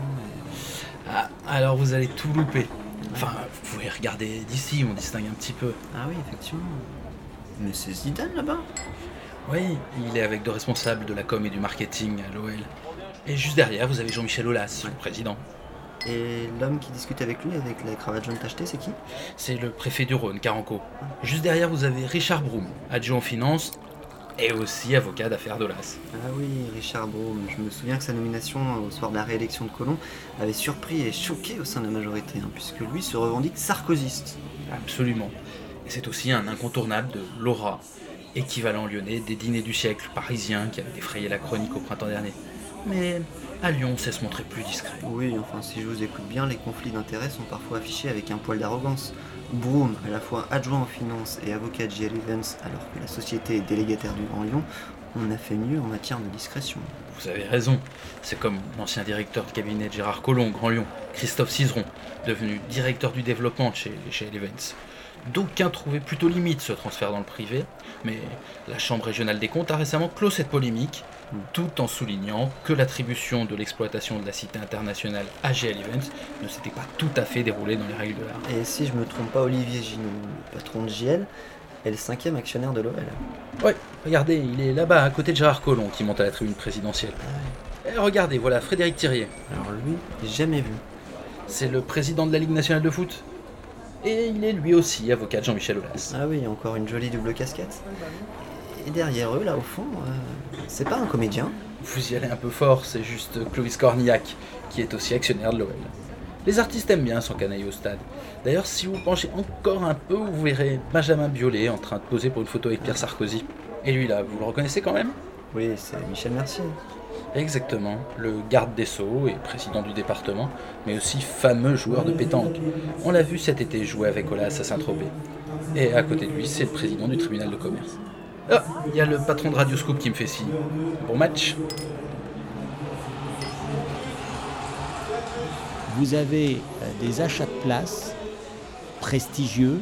Ah, alors vous allez tout louper. Enfin, vous pouvez regarder d'ici, on distingue un petit peu. Ah oui, effectivement. Mais c'est Zidane là-bas Oui, il est avec deux responsables de la com et du marketing à l'OL. Et juste derrière, vous avez Jean-Michel Aulas, le président. Et l'homme qui discute avec lui, avec la cravate jaune tachetée, c'est qui? C'est le préfet du Rhône, Caranco. Juste derrière, vous avez Richard Broum, adjoint en finance et aussi avocat d'affaires d'Olas. Ah oui, Richard Broum. Je me souviens que sa nomination au soir de la réélection de Colomb avait surpris et choqué au sein de la majorité, hein, puisque lui se revendique sarkozyste. Absolument. Et c'est aussi un incontournable de Laura, équivalent lyonnais des dîners du siècle parisiens qui avaient défrayé la chronique au printemps dernier. Mais à Lyon, on sait se montrer plus discret. Oui, enfin, si je vous écoute bien, les conflits d'intérêts sont parfois affichés avec un poil d'arrogance. Broom, à la fois adjoint en finance et avocat de JL Evans, alors que la société est délégataire du Grand Lyon, on a fait mieux en matière de discrétion. Vous avez raison. C'est comme l'ancien directeur de cabinet de Gérard Collomb, Grand Lyon, Christophe Cizeron, devenu directeur du développement chez, chez Evans. D'aucuns trouvaient plutôt limite ce transfert dans le privé, mais la Chambre régionale des comptes a récemment clos cette polémique, tout en soulignant que l'attribution de l'exploitation de la cité internationale à GL Events ne s'était pas tout à fait déroulée dans les règles de l'art. Et si je me trompe pas, Olivier Ginoux, le patron de JL, est le cinquième actionnaire de l'OL. Oui, regardez, il est là-bas, à côté de Gérard Collomb, qui monte à la tribune présidentielle. Et regardez, voilà, Frédéric Thirier. Alors lui, jamais vu. C'est le président de la Ligue nationale de foot. Et il est lui aussi avocat de Jean-Michel Aulas. Ah oui, encore une jolie double casquette. Et derrière eux, là au fond, euh, c'est pas un comédien Vous y allez un peu fort, c'est juste Clovis Cornillac, qui est aussi actionnaire de l'OL. Les artistes aiment bien s'encanailler au stade. D'ailleurs, si vous penchez encore un peu, vous verrez Benjamin Biolay en train de poser pour une photo avec Pierre Sarkozy. Et lui là, vous le reconnaissez quand même? Oui, c'est Michel Mercier. Exactement, le garde des Sceaux et président du département, mais aussi fameux joueur de pétanque. On l'a vu cet été jouer avec Olas à Saint-Tropez. Et à côté de lui, c'est le président du tribunal de commerce. Ah, il y a le patron de Radio Scoop qui me fait signe. Bon match. Vous avez euh, des achats de places prestigieux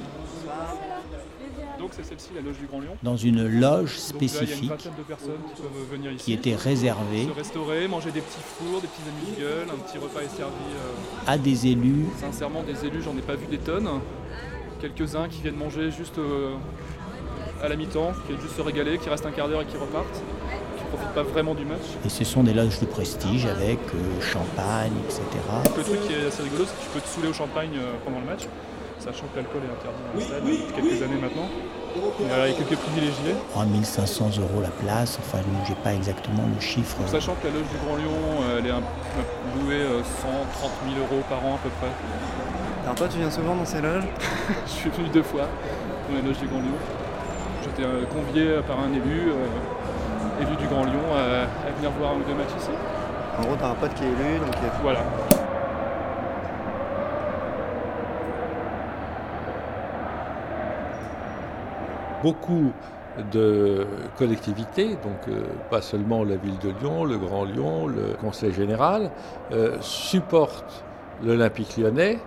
c'est celle-ci, la loge du Grand Lyon. dans une loge Donc là, il y a une spécifique de qui peuvent venir ici. qui était réservée Se restaurer, manger des petits fours, des petits amuse-gueules, un petit repas est servi. euh, à des élus Sincèrement, des élus, j'en ai pas vu des tonnes. Quelques-uns qui viennent manger juste euh, à la mi-temps, qui viennent juste se régaler, qui restent un quart d'heure et qui repartent, qui profitent pas vraiment du match. et ce sont des loges de prestige avec euh, champagne, etc. Le truc qui est assez rigolo, c'est que tu peux te saouler au champagne euh, pendant le match, sachant que l'alcool est interdit dans le stade depuis quelques années maintenant. Voilà, il y a quelques privilégiés. 3500 euros la place, enfin j'ai pas exactement le chiffre. Sachant que la loge du Grand Lyon, euh, elle est un- louée euh, 130 000 euros par an à peu près. Alors toi tu viens souvent dans ces loges? Je suis venu deux fois dans la loge du Grand Lyon. J'étais euh, convié par un élu, euh, élu du Grand Lyon, à, à venir voir un ou deux matchs ici. En gros t'as un pote qui est élu donc il y a- Voilà. Beaucoup de collectivités, donc euh, pas seulement la ville de Lyon, le Grand Lyon, le Conseil général, euh, supportent l'Olympique lyonnais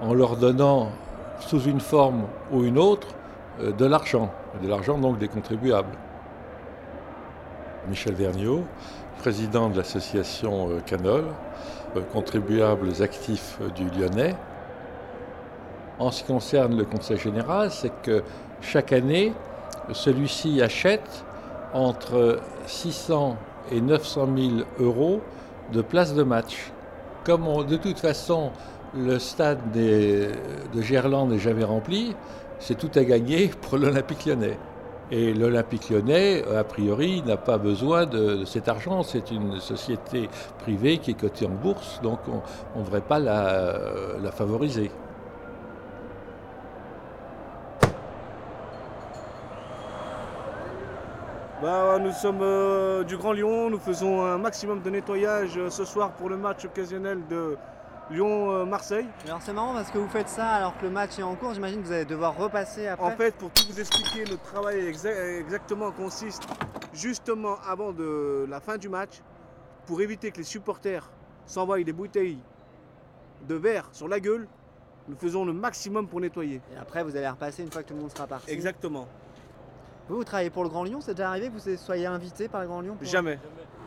en leur donnant, sous une forme ou une autre, euh, de l'argent, de l'argent donc des contribuables. Michel Vergniaud, président de l'association Canol, contribuables actifs du Lyonnais. En ce qui concerne le Conseil général, c'est que chaque année, celui-ci achète entre 600 et 900 000 euros de places de match. Comme on- de toute façon le stade de Gerland n'est jamais rempli, c'est tout à gagner pour l'Olympique lyonnais. Et l'Olympique lyonnais, a priori, n'a pas besoin de, cet argent. C'est une société privée qui est cotée en bourse, donc on ne devrait pas la favoriser. Bah, nous sommes euh, du Grand Lyon, nous faisons un maximum de nettoyage euh, ce soir pour le match occasionnel de Lyon-Marseille. Alors c'est marrant parce que vous faites ça alors que le match est en cours, j'imagine que vous allez devoir repasser après. En fait, pour tout vous expliquer, le travail exa- exactement consiste justement avant de la fin du match, pour éviter que les supporters s'envoient des bouteilles de verre sur la gueule, nous faisons le maximum pour nettoyer. Et après vous allez repasser une fois que tout le monde sera parti. Exactement. Vous, vous travaillez pour le Grand Lyon, c'est déjà arrivé que vous soyez invité par le Grand Lyon pour- Jamais.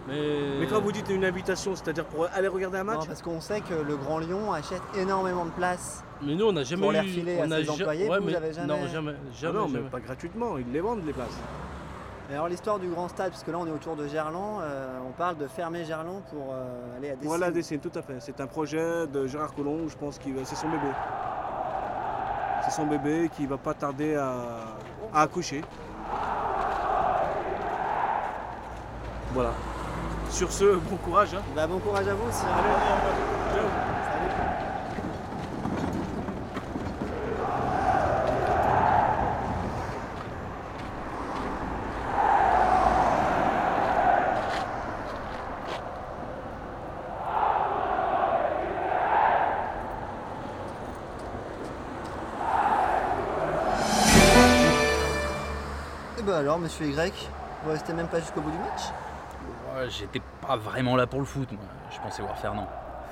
Mais... quand vous dites une invitation, c'est-à-dire pour aller regarder un match Non, parce qu'on sait que le Grand Lyon achète énormément de places. Mais nous, on n'a jamais pour les eu- on à a ses ja- employés. ouais, vous, vous mais- avez jamais. non, jamais, Ah jamais, non, mais jamais. pas gratuitement, ils les vendent les places. Et alors l'histoire du grand stade, puisque là on est autour de Gerland, euh, on parle de fermer Gerland pour euh, aller à Dessines. Voilà, Dessines, tout à fait. C'est un projet de Gérard Collomb, je pense que c'est son bébé. C'est son bébé qui va pas tarder à, à accoucher. Voilà. Sur ce, bon courage. Hein. Bah, bon courage à vous aussi. Et bah alors, monsieur Y, vous restez même pas jusqu'au bout du match? J'étais pas vraiment là pour le foot, moi. Je pensais voir Fernand.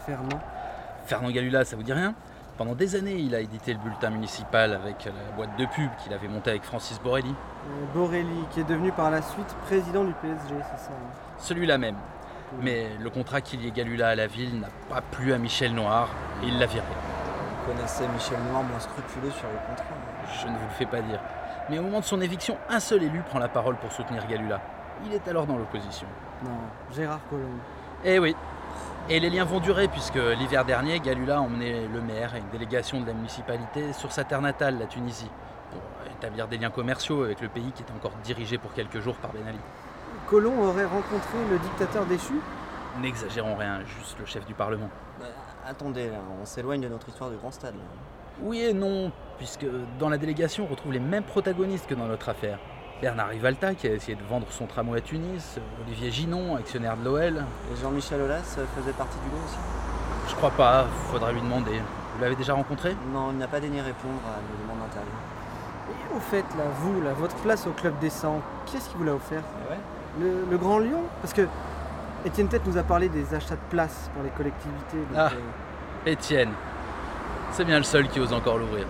Fernand Fernand Galula, ça vous dit rien? Pendant des années, il a édité le bulletin municipal avec la boîte de pub qu'il avait montée avec Francis Borelli. Euh, Borelli, qui est devenu par la suite président du PSG, c'est ça hein? Celui-là même. Mais le contrat qui liait Galula à la ville n'a pas plu à Michel Noir et il l'a viré. Vous connaissez Michel Noir moins scrupuleux sur le contrat. Je ne vous le fais pas dire. Mais au moment de son éviction, un seul élu prend la parole pour soutenir Galula. Il est alors dans l'opposition. Non, Gérard Collomb. Eh oui. Et les liens vont durer puisque l'hiver dernier, Galula a emmené le maire et une délégation de la municipalité sur sa terre natale, la Tunisie, pour établir des liens commerciaux avec le pays qui est encore dirigé pour quelques jours par Ben Ali. Collomb aurait rencontré le dictateur déchu? N'exagérons rien, juste le chef du Parlement. Bah, attendez, là, on s'éloigne de notre histoire du grand stade. là. Oui et non, puisque dans la délégation, on retrouve les mêmes protagonistes que dans notre affaire. Bernard Rivalta, qui a essayé de vendre son tramway à Tunis, Olivier Ginon, actionnaire de l'OL. Et Jean-Michel Aulas euh, faisait partie du lot aussi Je crois pas, faudra lui demander. Vous l'avez déjà rencontré? Non, il n'a pas daigné répondre à nos demandes d'interview. Et au fait, là, vous, là, votre place au club des 100, qui est-ce qui vous l'a offert? Ah le, le Grand Lyon? Parce que Étienne Tête nous a parlé des achats de places pour les collectivités. donc, Ah. euh, Étienne. C'est bien le seul qui ose encore l'ouvrir.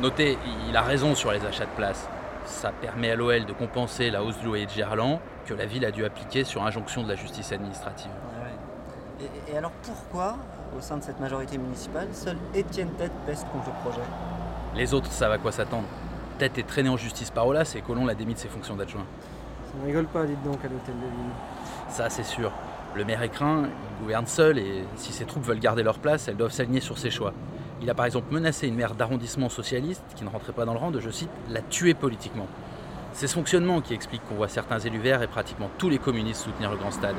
Notez, il a raison sur les achats de places. Ça permet à l'OL de compenser la hausse du loyer de Gerland que la ville a dû appliquer sur injonction de la justice administrative. Ouais, ouais. Et, et alors pourquoi, au sein de cette majorité municipale, seul Étienne Tête pèse contre le projet? Les autres savent à quoi s'attendre. Tête est traîné en justice par Olas et Colomb l'a démis de ses fonctions d'adjoint. ça ne rigole pas, dites donc, à l'hôtel de ville. Ça, c'est sûr. Le maire est craint, il gouverne seul et si ses troupes veulent garder leur place, elles doivent s'aligner sur ses choix. Il a par exemple menacé une maire d'arrondissement socialiste qui ne rentrait pas dans le rang de, je cite, la tuer politiquement. C'est ce fonctionnement qui explique qu'on voit certains élus verts et pratiquement tous les communistes soutenir le grand stade.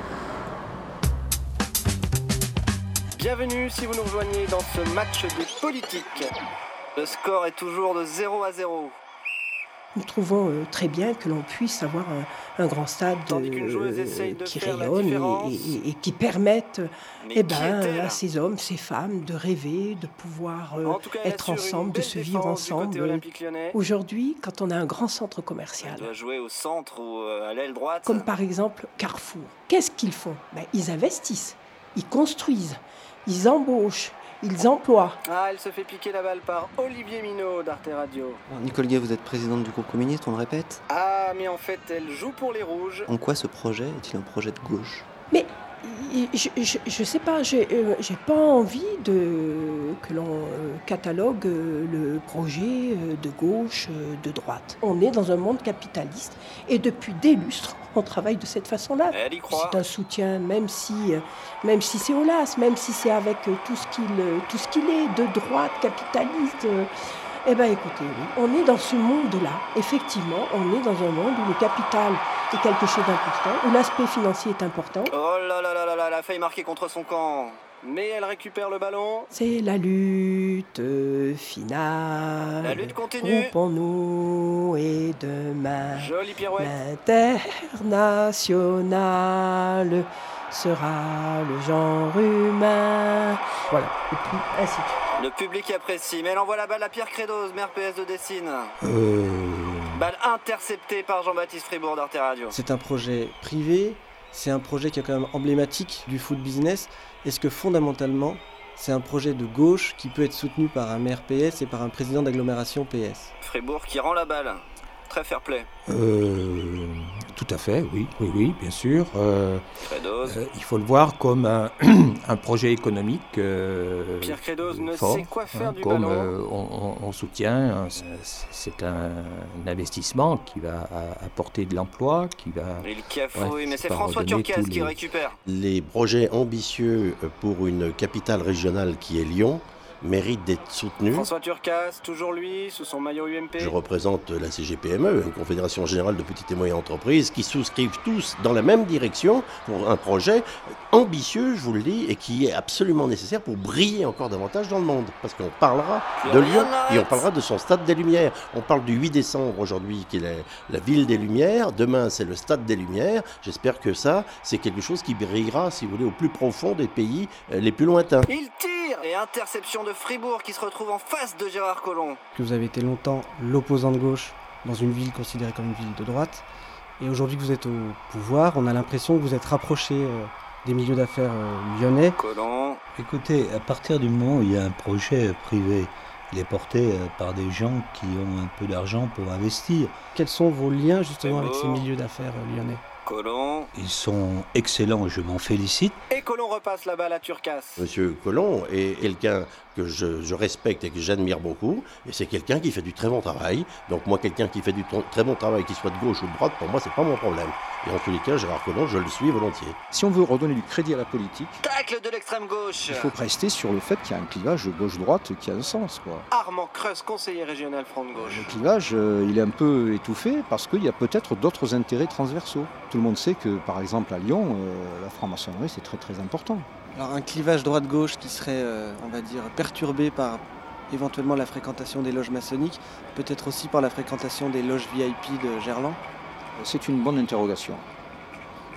Bienvenue si vous nous rejoignez dans ce match des politiques. Le score est toujours de 0 à 0. Nous trouvons euh, très bien que l'on puisse avoir un, un grand stade euh, de qui rayonne et- qui permette eh ben, à ces hommes, ces femmes de rêver, de pouvoir euh, En cas, être ensemble, de se vivre ensemble. Aujourd'hui, quand on a un grand centre commercial, Elle doit jouer au centre ou à l'aile droite. comme par exemple Carrefour, qu'est-ce qu'ils font? Ben, Ils investissent, ils construisent, ils embauchent, ils emploient. Ah, elle se fait piquer la balle par Olivier Minot d'Arte Radio. Alors, Nicole Gay, vous êtes présidente du groupe communiste, on le répète. Ah, mais en fait, elle joue pour les rouges. En quoi ce projet est-il un projet de gauche? Mais je, je, je sais pas, j'ai euh, j'ai pas envie de que l'on euh, catalogue euh, le projet euh, de gauche, euh, de droite. On est dans un monde capitaliste et depuis des lustres, on travaille de cette façon-là. C'est un soutien, même si, euh, même si c'est Olas, même si c'est avec euh, tout ce qu'il euh, tout ce qu'il est, de droite, capitaliste. eh bien écoutez, oui, on est dans ce monde-là. Effectivement, on est dans un monde où le capital est quelque chose d'important, où l'aspect financier est important. Oh là là là là là, elle a failli marquer contre son camp. Mais elle récupère le ballon. C'est la lutte finale. La lutte continue. Groupons-nous et demain. Jolie pirouette. L'international sera le genre humain. Voilà, et puis ainsi de suite. Le public apprécie, mais elle envoie la balle à Pierre Crédose, maire PS de Dessine. Euh. Balle interceptée par Jean-Baptiste Fribourg d'Arte Radio. C'est un projet privé, c'est un projet qui est quand même emblématique du foot business. Est-ce que fondamentalement, c'est un projet de gauche qui peut être soutenu par un maire PS et par un président d'agglomération PS Fribourg qui rend la balle. Très fair play. Euh, tout à fait, oui, oui, oui, bien sûr. Euh, Credos. euh, il faut le voir comme un, un projet économique euh, Pierre Credos ne fort, sait quoi faire hein, du comme ballon. euh, on, on- on soutient. hein, c'est- un, un investissement qui va apporter de l'emploi, qui va. Il cafouille, Ouais, mais c'est François Turcas qui les- récupère. Les projets ambitieux pour une capitale régionale qui est Lyon méritent d'être soutenus. François Turcas, toujours lui, sous son maillot UMP. Je représente la CGPME, une confédération générale de petites et moyennes entreprises, qui souscrivent tous dans la même direction pour un projet ambitieux, je vous le dis, et qui est absolument nécessaire pour briller encore davantage dans le monde. Parce qu'on parlera de Lyon et on parlera de son stade des Lumières. On parle du 8 décembre aujourd'hui, qui est la, la ville des Lumières. Demain, c'est le stade des Lumières. J'espère que ça, c'est quelque chose qui brillera, si vous voulez, au plus profond des pays euh, les plus lointains. Il tire Et interception de Fribourg qui se retrouve en face de Gérard Collomb. que vous avez été longtemps l'opposant de gauche dans une ville considérée comme une ville de droite. Et aujourd'hui que vous êtes au pouvoir, on a l'impression que vous êtes rapproché euh, des milieux d'affaires euh, lyonnais. Collomb. Écoutez, à partir du moment où il y a un projet privé, il est porté euh, par des gens qui ont un peu d'argent pour investir. Quels sont vos liens justement avec ces milieux d'affaires lyonnais? Collomb. Ils sont excellents, je m'en félicite. Et Collomb repasse la balle à Turcas. Monsieur Collomb est quelqu'un que je, je respecte et que j'admire beaucoup, et c'est quelqu'un qui fait du très bon travail. Donc moi, quelqu'un qui fait du tr- très bon travail, qu'il soit de gauche ou de droite, pour moi, c'est pas mon problème. Et en tous les cas, Gérard Collomb, je le suis volontiers. Si on veut redonner du crédit à la politique, Tacle de l'extrême gauche. il faut rester sur le fait qu'il y a un clivage gauche-droite qui a un sens. Quoi. Armand Creus, conseiller régional Front de Gauche. Le clivage, euh, il est un peu étouffé parce qu'il y a peut-être d'autres intérêts transversaux. Tout le monde sait que, par exemple, à Lyon, euh, la franc-maçonnerie, c'est très très important. Alors un clivage droite-gauche qui serait, euh, on va dire, perturbé par éventuellement la fréquentation des loges maçonniques, peut-être aussi par la fréquentation des loges VIP de Gerland? C'est une bonne interrogation.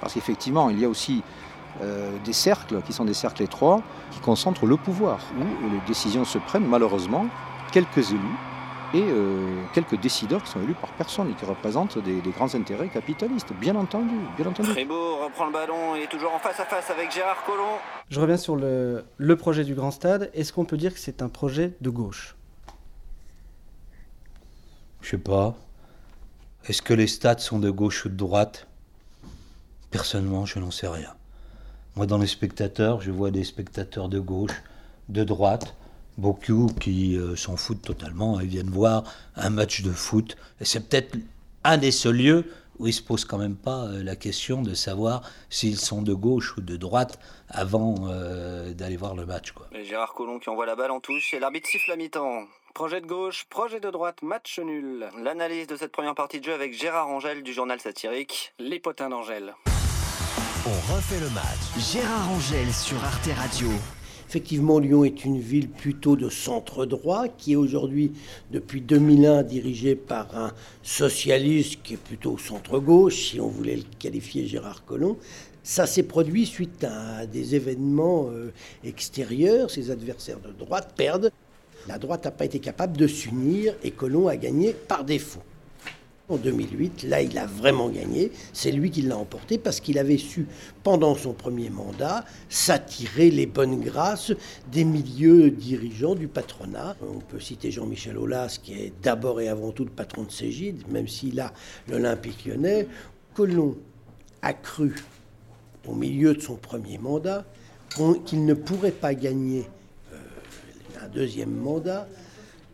Parce qu'effectivement, il y a aussi euh, des cercles qui sont des cercles étroits qui concentrent le pouvoir, où les décisions se prennent malheureusement quelques élus et euh, quelques décideurs qui sont élus par personne et qui représentent des, des grands intérêts capitalistes, bien entendu, bien entendu. Fribourg reprend le ballon et est toujours en face à face avec Gérard Collomb. Je reviens sur le, le projet du Grand Stade. Est-ce qu'on peut dire que c'est un projet de gauche? Je sais pas. Est-ce que les stades sont de gauche ou de droite? Personnellement, je n'en sais rien. Moi, dans les spectateurs, je vois des spectateurs de gauche, de droite, beaucoup qui euh, s'en foutent totalement et viennent voir un match de foot. Et c'est peut-être un des seuls lieux où ils se posent quand même pas euh, la question de savoir s'ils sont de gauche ou de droite avant euh, d'aller voir le match. Quoi. Et Gérard Collomb qui envoie la balle en touche et l'arbitre siffle à mi-temps. Projet de gauche, projet de droite, match nul. L'analyse de cette première partie de jeu avec Gérard Angèle du journal satirique Les Potins d'Angèle. On refait le match. Gérard Angèle sur Arte Radio. Effectivement, Lyon est une ville plutôt de centre droit qui est aujourd'hui, depuis 2001, dirigée par un socialiste qui est plutôt centre gauche, si on voulait le qualifier Gérard Collomb. Ça s'est produit suite à des événements euh, extérieurs. Ses adversaires de droite perdent. La droite n'a pas été capable de s'unir et Collomb a gagné par défaut. En 2008, là, il a vraiment gagné. C'est lui qui l'a emporté parce qu'il avait su, pendant son premier mandat, s'attirer les bonnes grâces des milieux dirigeants du patronat. On peut citer Jean-Michel Aulas, qui est d'abord et avant tout le patron de Ségide, même s'il a l'Olympique lyonnais. Collomb a cru, au milieu de son premier mandat, qu'il ne pourrait pas gagner euh, un deuxième mandat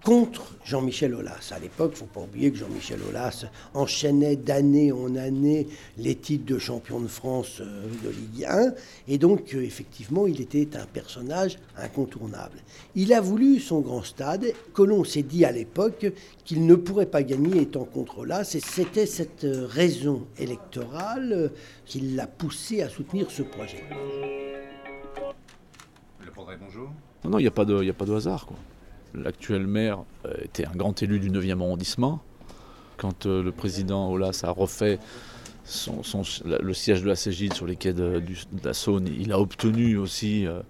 contre Jean-Michel Aulas. À l'époque, il ne faut pas oublier que Jean-Michel Aulas enchaînait d'année en année les titres de champion de France euh, de Ligue 1, et donc euh, effectivement, il était un personnage incontournable. Il a voulu son grand stade, que l'on s'est dit à l'époque qu'il ne pourrait pas gagner étant contre Aulas, et c'était cette euh, raison électorale qui l'a poussé à soutenir ce projet. Le progrès, bonjour? Non, non, il n'y a, pas de- il y a pas de hasard. quoi. L'actuel maire euh, était un grand élu du 9e arrondissement. Quand euh, le président Aulas a refait le siège de la Cégide sur les quais de, la Saône, il a obtenu aussi euh,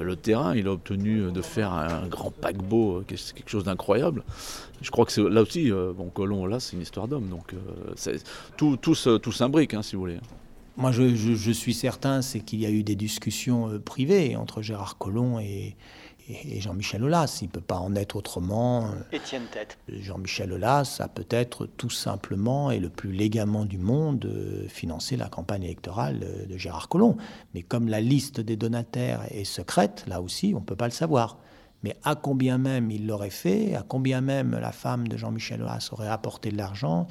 le terrain, il a obtenu de faire un, grand paquebot, quelque chose d'incroyable. Je crois que là aussi, bon, Colomb, là, c'est une histoire d'homme. Donc, tout, tout, tout s'imbrique, hein, si vous voulez. Moi, je, suis certain, c'est qu'il y a eu des discussions privées entre Gérard Collomb et, et, Jean-Michel Aulas. Il ne peut pas en être autrement. Étienne Tête. Jean-Michel Aulas a peut-être tout simplement et le plus légamment du monde financé la campagne électorale de Gérard Collomb. Mais comme la liste des donataires est secrète, là aussi, on ne peut pas le savoir. Mais à combien même il l'aurait fait, à combien même la femme de Jean-Michel Aulas aurait apporté de l'argent,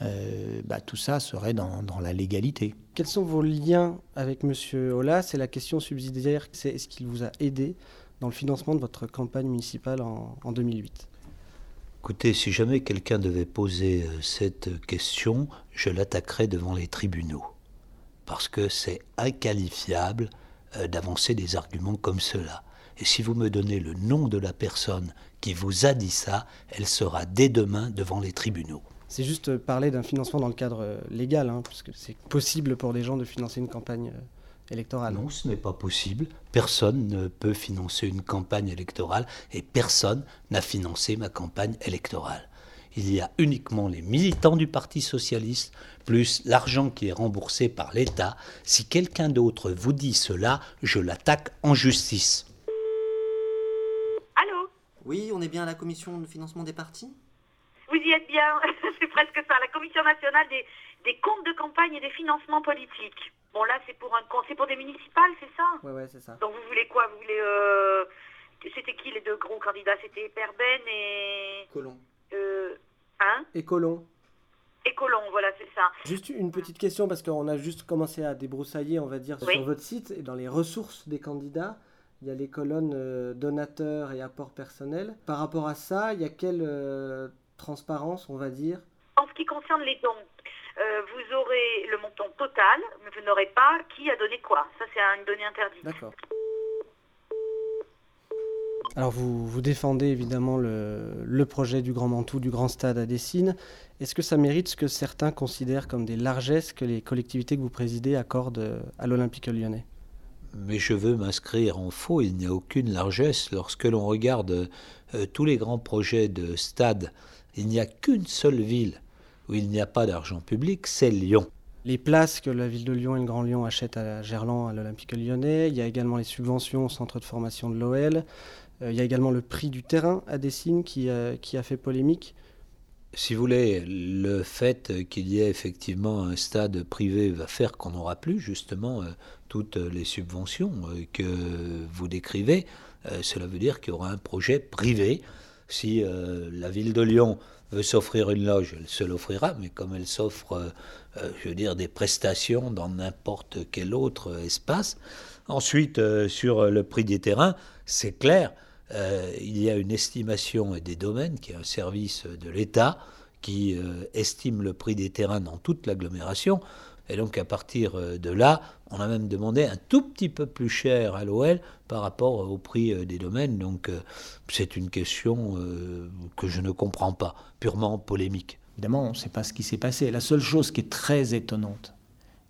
euh, bah, tout ça serait dans, la légalité. Quels sont vos liens avec M. Aulas? C'est la question subsidiaire, c'est est-ce qu'il vous a aidé dans le financement de votre campagne municipale en, 2008 Écoutez, si jamais quelqu'un devait poser euh, cette question, je l'attaquerais devant les tribunaux. Parce que c'est inqualifiable euh, d'avancer des arguments comme cela. Et si vous me donnez le nom de la personne qui vous a dit ça, elle sera dès demain devant les tribunaux. C'est juste parler d'un financement dans le cadre euh, légal, hein, parce que c'est possible pour des gens de financer une campagne électorale. Non, ce n'est pas possible. Personne ne peut financer une campagne électorale et personne n'a financé ma campagne électorale. Il y a uniquement les militants du Parti socialiste, plus l'argent qui est remboursé par l'État. Si quelqu'un d'autre vous dit cela, je l'attaque en justice. Allô? Oui, on est bien à la commission de financement des partis? Vous y êtes bien, c'est presque ça, la Commission nationale des, des, comptes de campagne et des financements politiques. Bon là c'est pour un c'est pour des municipales, c'est ça Ouais ouais c'est ça. Donc vous voulez quoi? Vous voulez euh... c'était qui les deux gros candidats? C'était Perben et Colomb. Euh... Hein? Et Colomb. Et Colomb, voilà, c'est ça. Juste une petite question parce qu'on a juste commencé à débroussailler, on va dire, sur votre site et dans les ressources des candidats. Il y a les colonnes euh, donateurs et apports personnels. Par rapport à ça, il y a quel euh, transparence, on va dire? En ce qui concerne les dons, euh, vous aurez le montant total, mais vous n'aurez pas qui a donné quoi. Ça, c'est une donnée interdite. D'accord. Alors vous, vous défendez évidemment le, projet du Grand Mantoue, du Grand Stade à Dessines. Est-ce que ça mérite ce que certains considèrent comme des largesses que les collectivités que vous présidez accordent à l'Olympique lyonnais? Mais je veux m'inscrire en faux, il n'y a aucune largesse. Lorsque l'on regarde euh, tous les grands projets de stade il n'y a qu'une seule ville où il n'y a pas d'argent public, c'est Lyon. Les places que la ville de Lyon et le Grand Lyon achètent à Gerland, à l'Olympique lyonnais. Il y a également les subventions au centre de formation de l'OL. Euh, il y a également le prix du terrain à Dessines qui, euh, qui a fait polémique. Si vous voulez, le fait qu'il y ait effectivement un stade privé va faire qu'on n'aura plus justement euh, toutes les subventions que vous décrivez. cela veut dire qu'il y aura un projet privé si la ville de Lyon veut s'offrir une loge, elle se l'offrira, mais comme elle s'offre, euh, euh, je veux dire, des prestations dans n'importe quel autre espace. Ensuite, sur le prix des terrains, c'est clair, il y a une estimation des domaines, qui est un service de l'État, qui estime le prix des terrains dans toute l'agglomération. Et donc à partir euh, de là, on a même demandé un tout petit peu plus cher à l'OL par rapport au prix euh, des domaines. Donc euh, c'est une question que je ne comprends pas, purement polémique. Évidemment, on ne sait pas ce qui s'est passé. La seule chose qui est très étonnante,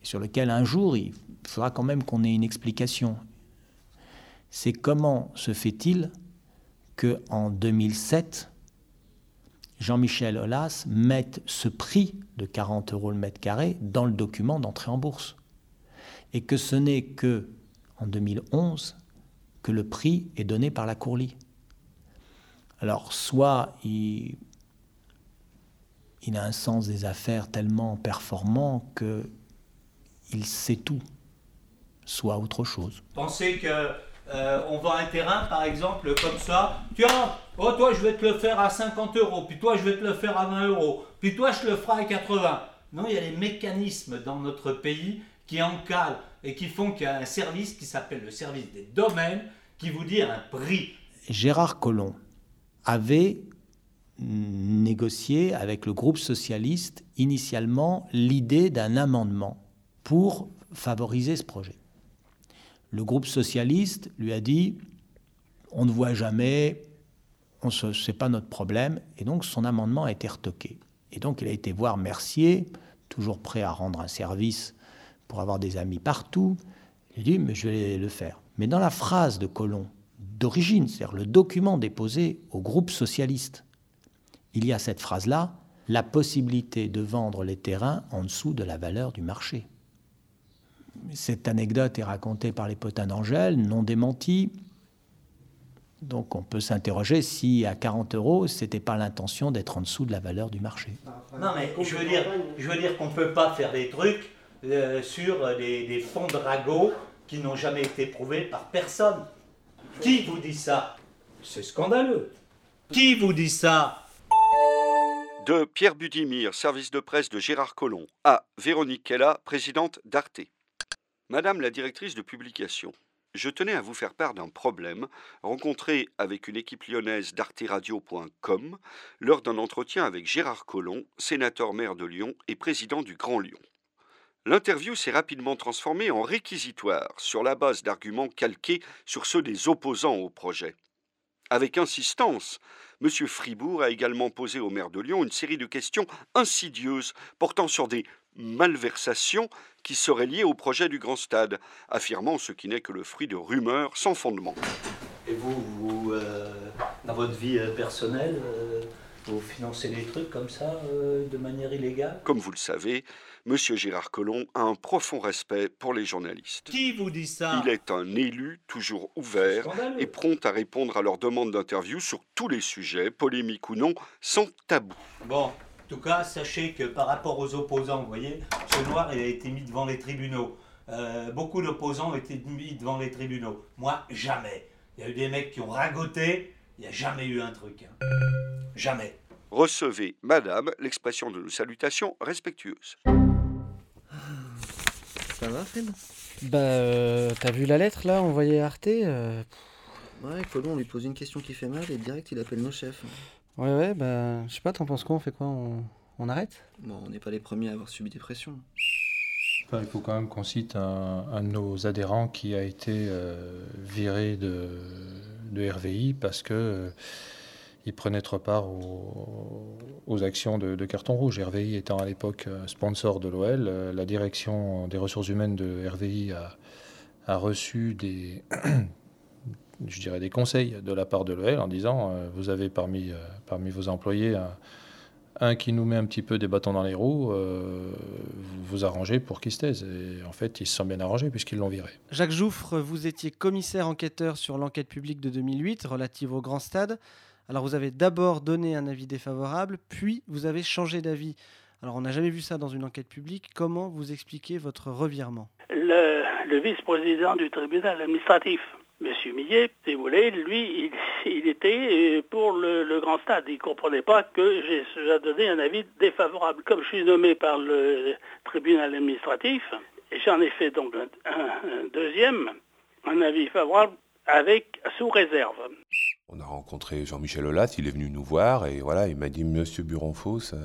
et sur laquelle un jour il faudra quand même qu'on ait une explication, c'est comment se fait-il qu'en 2007, Jean-Michel Aulas mette ce prix de 40 euros le mètre carré dans le document d'entrée en bourse? Et que ce n'est que en 2011 que le prix est donné par la Courlie. Alors, soit il, a un sens des affaires tellement performant que il sait tout, soit autre chose. Pensez que euh, on vend un terrain, par exemple, comme ça. Tiens, oh, toi, je vais te le faire à 50 euros, puis toi, je vais te le faire à 20 euros, puis toi, je le ferai à 80. Non, il y a des mécanismes dans notre pays qui encadrent et qui font qu'il y a un service qui s'appelle le service des domaines qui vous dit un prix. Gérard Collomb avait négocié avec le groupe socialiste initialement l'idée d'un amendement pour favoriser ce projet. Le groupe socialiste lui a dit on ne voit jamais, ce n'est pas notre problème, et donc son amendement a été retoqué. Et donc il a été voir Mercier, toujours prêt à rendre un service pour avoir des amis partout. Il dit mais je vais le faire. Mais dans la phrase de Colomb d'origine, c'est-à-dire le document déposé au groupe socialiste, il y a cette phrase-là la possibilité de vendre les terrains en dessous de la valeur du marché. Cette anecdote est racontée par les potins d'Angèle, non démentie. Donc on peut s'interroger si à 40 euros, c'était pas l'intention d'être en dessous de la valeur du marché. Non, mais je veux dire, je veux dire qu'on ne peut pas faire des trucs euh, sur des, fonds de ragots qui n'ont jamais été prouvés par personne. Qui vous dit ça? C'est scandaleux. Qui vous dit ça? De Pierre Budimir, service de presse de Gérard Collomb, à Véronique Kella, présidente d'Arte. Madame la directrice de publication, je tenais à vous faire part d'un problème rencontré avec une équipe lyonnaise d'arteradio.com lors d'un entretien avec Gérard Collomb, sénateur maire de Lyon et président du Grand Lyon. L'interview s'est rapidement transformée en réquisitoire sur la base d'arguments calqués sur ceux des opposants au projet. Avec insistance, M. Fribourg a également posé au maire de Lyon une série de questions insidieuses portant sur des malversations qui seraient liées au projet du grand stade, affirmant ce qui n'est que le fruit de rumeurs sans fondement. Et vous, vous euh, dans votre vie euh, personnelle, euh, vous financez des trucs comme ça de manière illégale? Comme vous le savez, M. Gérard Collomb a un profond respect pour les journalistes. Qui vous dit ça? Il est un élu toujours ouvert et prompt à répondre à leurs demandes d'interview sur tous les sujets, polémiques ou non, sans tabou. Bon, en tout cas, sachez que par rapport aux opposants, vous voyez, ce noir il a été mis devant les tribunaux. Euh, beaucoup d'opposants ont été mis devant les tribunaux. Moi, jamais. Il y a eu des mecs qui ont ragoté, il n'y a jamais eu un truc. Hein. Jamais. Recevez, madame, l'expression de nos salutations respectueuses. Ça va, Fred? Bah, euh, t'as vu la lettre là, envoyée à Arte euh, Ouais, Colomb, on lui pose une question qui fait mal et direct il appelle nos chefs. Ouais, ouais, bah, je sais pas, t'en penses quoi On fait quoi on, arrête? Bon, on n'est pas les premiers à avoir subi des pressions. il faut quand même qu'on cite un, de nos adhérents qui a été euh, viré de, de, RVI parce que euh, il prenait trop part aux, actions de, carton rouge. RVI étant à l'époque euh, sponsor de l'OL, la direction des ressources humaines de RVI a, reçu des, je dirais, des conseils de la part de l'OL en disant euh, vous avez parmi, euh, parmi vos employés qui nous met un petit peu des bâtons dans les roues, euh, vous vous arrangez pour qu'il se taise. Et en fait, ils se sont bien arrangés puisqu'ils l'ont viré. Jacques Jouffre, vous étiez commissaire enquêteur sur l'enquête publique de 2008 relative au Grand Stade. Alors vous avez d'abord donné un avis défavorable, puis vous avez changé d'avis. Alors on n'a jamais vu ça dans une enquête publique. Comment vous expliquez votre revirement? Le vice-président du tribunal administratif Monsieur Millet, si vous voulez, lui, il, était euh, pour le, grand stade. Il ne comprenait pas que j'ai donné un avis défavorable. Comme je suis nommé par le tribunal administratif, j'en ai fait donc un, deuxième, un avis favorable avec sous réserve. On a rencontré Jean-Michel Aulas, il est venu nous voir et voilà, il m'a dit Monsieur Buronfos, euh,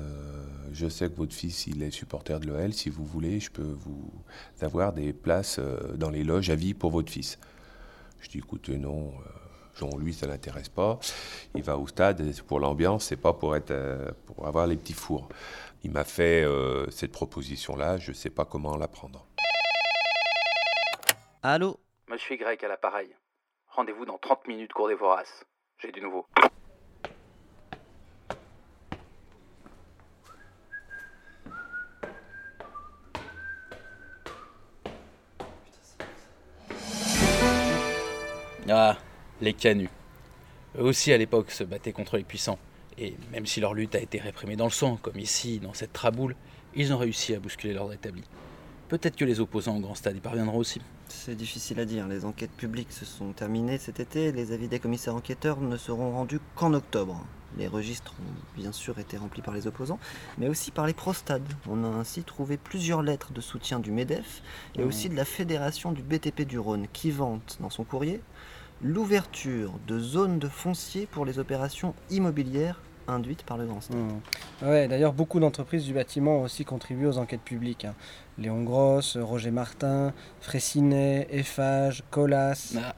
je sais que votre fils il est supporter de l'OL, si vous voulez, je peux vous avoir des places euh, dans les loges à vie pour votre fils. Je dis écoutez, non, euh, Jean, lui, ça l'intéresse pas. Il va au stade pour l'ambiance, c'est pas pour, être, euh, pour avoir les petits fours. Il m'a fait euh, cette proposition-là, je sais pas comment la prendre. Allô? Monsieur Y à l'appareil. Rendez-vous dans 30 minutes, cours des voraces. J'ai du nouveau. Ah, les canuts. Eux aussi à l'époque se battaient contre les puissants. Et même si leur lutte a été réprimée dans le sang, comme ici, dans cette traboule, ils ont réussi à bousculer l'ordre établi. Peut-être que les opposants au grand stade y parviendront aussi. C'est difficile à dire. Les enquêtes publiques se sont terminées cet été. Les avis des commissaires enquêteurs ne seront rendus qu'en octobre. Les registres ont bien sûr été remplis par les opposants, mais aussi par les prostades. On a ainsi trouvé plusieurs lettres de soutien du MEDEF et mmh. aussi de la Fédération du BTP du Rhône qui vante dans son courrier l'ouverture de zones de foncier pour les opérations immobilières induites par le Grand Stade. Mmh. Ouais, D'ailleurs, beaucoup d'entreprises du bâtiment ont aussi contribué aux enquêtes publiques. Hein. Léon Gross, Roger Martin, Fressinet, Eiffage, Colas. Ah,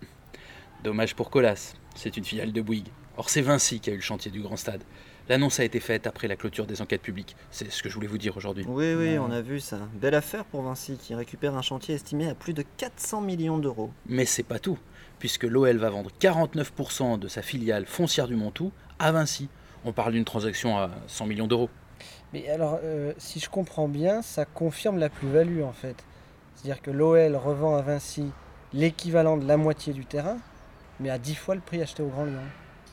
dommage pour Colas, c'est une filiale de Bouygues. Or, c'est Vinci qui a eu le chantier du Grand Stade. L'annonce a été faite après la clôture des enquêtes publiques. C'est ce que je voulais vous dire aujourd'hui. Oui, oui, on a vu ça. Belle affaire pour Vinci, qui récupère un chantier estimé à plus de 400 millions d'euros. Mais c'est pas tout puisque l'OL va vendre 49% de sa filiale foncière du Montou à Vinci. On parle d'une transaction à 100 millions d'euros. Mais alors, euh, si je comprends bien, ça confirme la plus-value en fait. C'est-à-dire que l'OL revend à Vinci l'équivalent de la moitié du terrain, mais à 10 fois le prix acheté au Grand Lyon.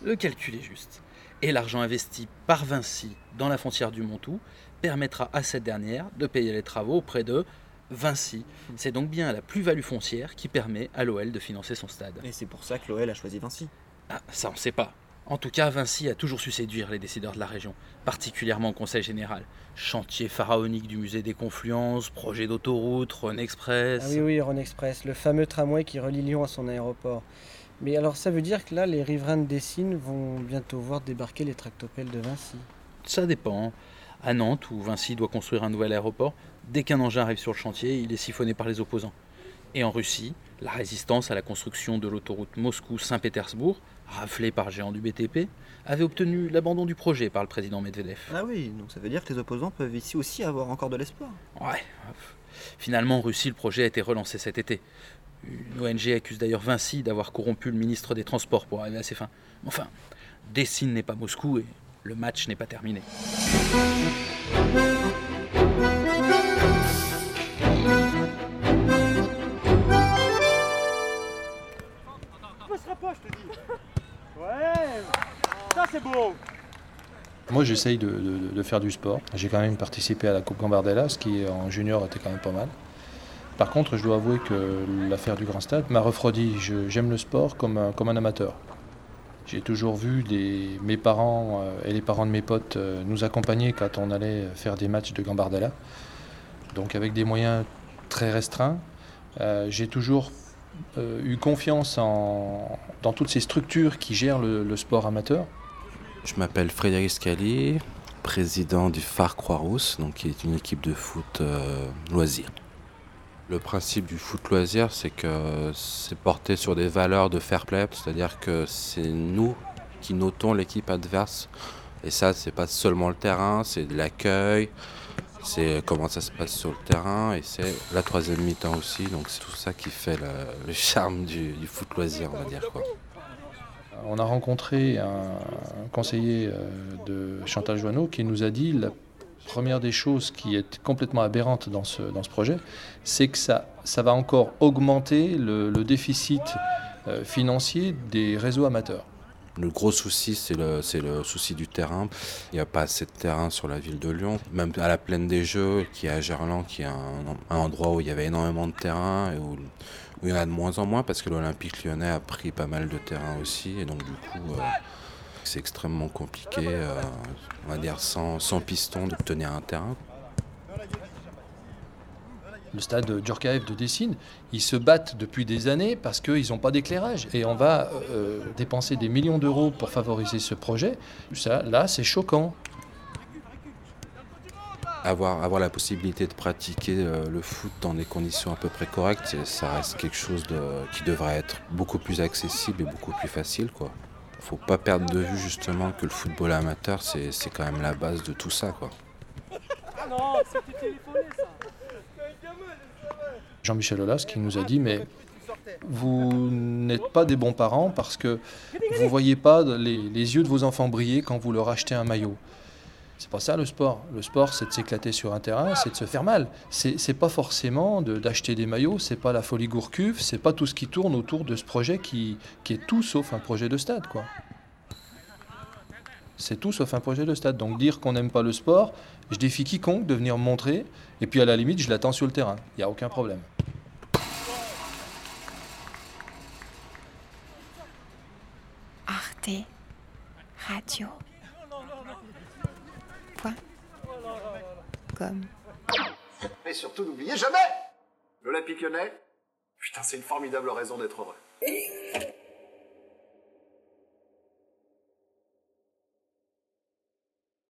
Le calcul est juste. Et l'argent investi par Vinci dans la frontière du Montou permettra à cette dernière de payer les travaux auprès de Vinci. C'est donc bien la plus-value foncière qui permet à l'OL de financer son stade. Et c'est pour ça que l'OL a choisi Vinci. Ah, ça on sait pas. En tout cas, Vinci a toujours su séduire les décideurs de la région, particulièrement au Conseil général. Chantier pharaonique du musée des Confluences, projet d'autoroute, Rhône Express. Ah oui, oui, Rhône Express, le fameux tramway qui relie Lyon à son aéroport. Mais alors ça veut dire que là, les riverains de Dessines vont bientôt voir débarquer les tractopelles de Vinci? Ça dépend. À Nantes, où Vinci doit construire un nouvel aéroport, dès qu'un engin arrive sur le chantier, il est siphonné par les opposants. Et en Russie, la résistance à la construction de l'autoroute Moscou-Saint-Pétersbourg, raflée par géant du BTP, avait obtenu l'abandon du projet par le président Medvedev. Ah oui, donc ça veut dire que les opposants peuvent ici aussi avoir encore de l'espoir. Ouais. Finalement, en Russie, le projet a été relancé cet été. Une ONG accuse d'ailleurs Vinci d'avoir corrompu le ministre des Transports pour arriver à ses fins. Enfin, Dessine n'est pas Moscou et le match n'est pas terminé. Moi, j'essaye de, faire du sport. J'ai quand même participé à la Coupe Gambardella, ce qui en junior était quand même pas mal. Par contre, je dois avouer que l'affaire du Grand Stade m'a refroidi. J'aime le sport comme un, amateur. J'ai toujours vu mes parents euh, et les parents de mes potes euh, nous accompagner quand on allait faire des matchs de Gambardella. Donc avec des moyens très restreints. Euh, J'ai toujours eu confiance en- dans toutes ces structures qui gèrent le- sport amateur. Je m'appelle Frédéric Scali, président du Phare Croix-Rousse, qui est une équipe de foot euh, loisir. Le principe du foot loisir, c'est que c'est porté sur des valeurs de fair play, c'est-à-dire que c'est nous qui notons l'équipe adverse. Et ça, c'est pas seulement le terrain, c'est de l'accueil, c'est comment ça se passe sur le terrain, et c'est la troisième mi-temps aussi. Donc c'est tout ça qui fait le, charme du, foot loisir, on va dire. Quoi. On a rencontré un, conseiller euh, de Chantal Joanneau qui nous a dit la première des choses qui est complètement aberrante dans ce, projet, c'est que ça, va encore augmenter le, le déficit euh, financier des réseaux amateurs. Le gros souci, c'est le, le souci du terrain. Il n'y a pas assez de terrain sur la ville de Lyon. Même à la plaine des Jeux, qui est à Gerland, qui est un, endroit où il y avait énormément de terrain et où, où il y en a de moins en moins parce que l'Olympique lyonnais a pris pas mal de terrain aussi. Et donc, du coup, euh, c'est extrêmement compliqué, euh, on va dire sans, sans piston, d'obtenir un terrain. Le stade Djorkaeff de Dessine, ils se battent depuis des années parce qu'ils n'ont pas d'éclairage. Et on va euh, dépenser des millions d'euros pour favoriser ce projet. Ça, là, c'est choquant. Avoir, avoir la possibilité de pratiquer euh, le foot dans des conditions à peu près correctes, ça reste quelque chose de, qui devrait être beaucoup plus accessible et beaucoup plus facile. Quoi. Faut pas perdre de vue justement que le football amateur, c'est c'est quand même la base de tout ça. Quoi. Ah non, c'était téléphoné ça. Jean-Michel Aulas qui nous a dit mais vous n'êtes pas des bons parents parce que vous ne voyez pas les, les yeux de vos enfants briller quand vous leur achetez un maillot. C'est pas ça le sport. Le sport, c'est de s'éclater sur un terrain, c'est de se faire mal. C'est pas forcément d'acheter des maillots, c'est pas la folie Gourcuff, c'est pas tout ce qui tourne autour de ce projet qui, qui est tout sauf un projet de stade, quoi. C'est tout sauf un projet de stade. Donc dire qu'on n'aime pas le sport, je défie quiconque de venir me montrer, et puis à la limite, je l'attends sur le terrain. Il n'y a aucun problème. Arte Radio. Point. Com. Et surtout, n'oubliez jamais l'Olympique lyonnais. Putain, c'est une formidable raison d'être heureux.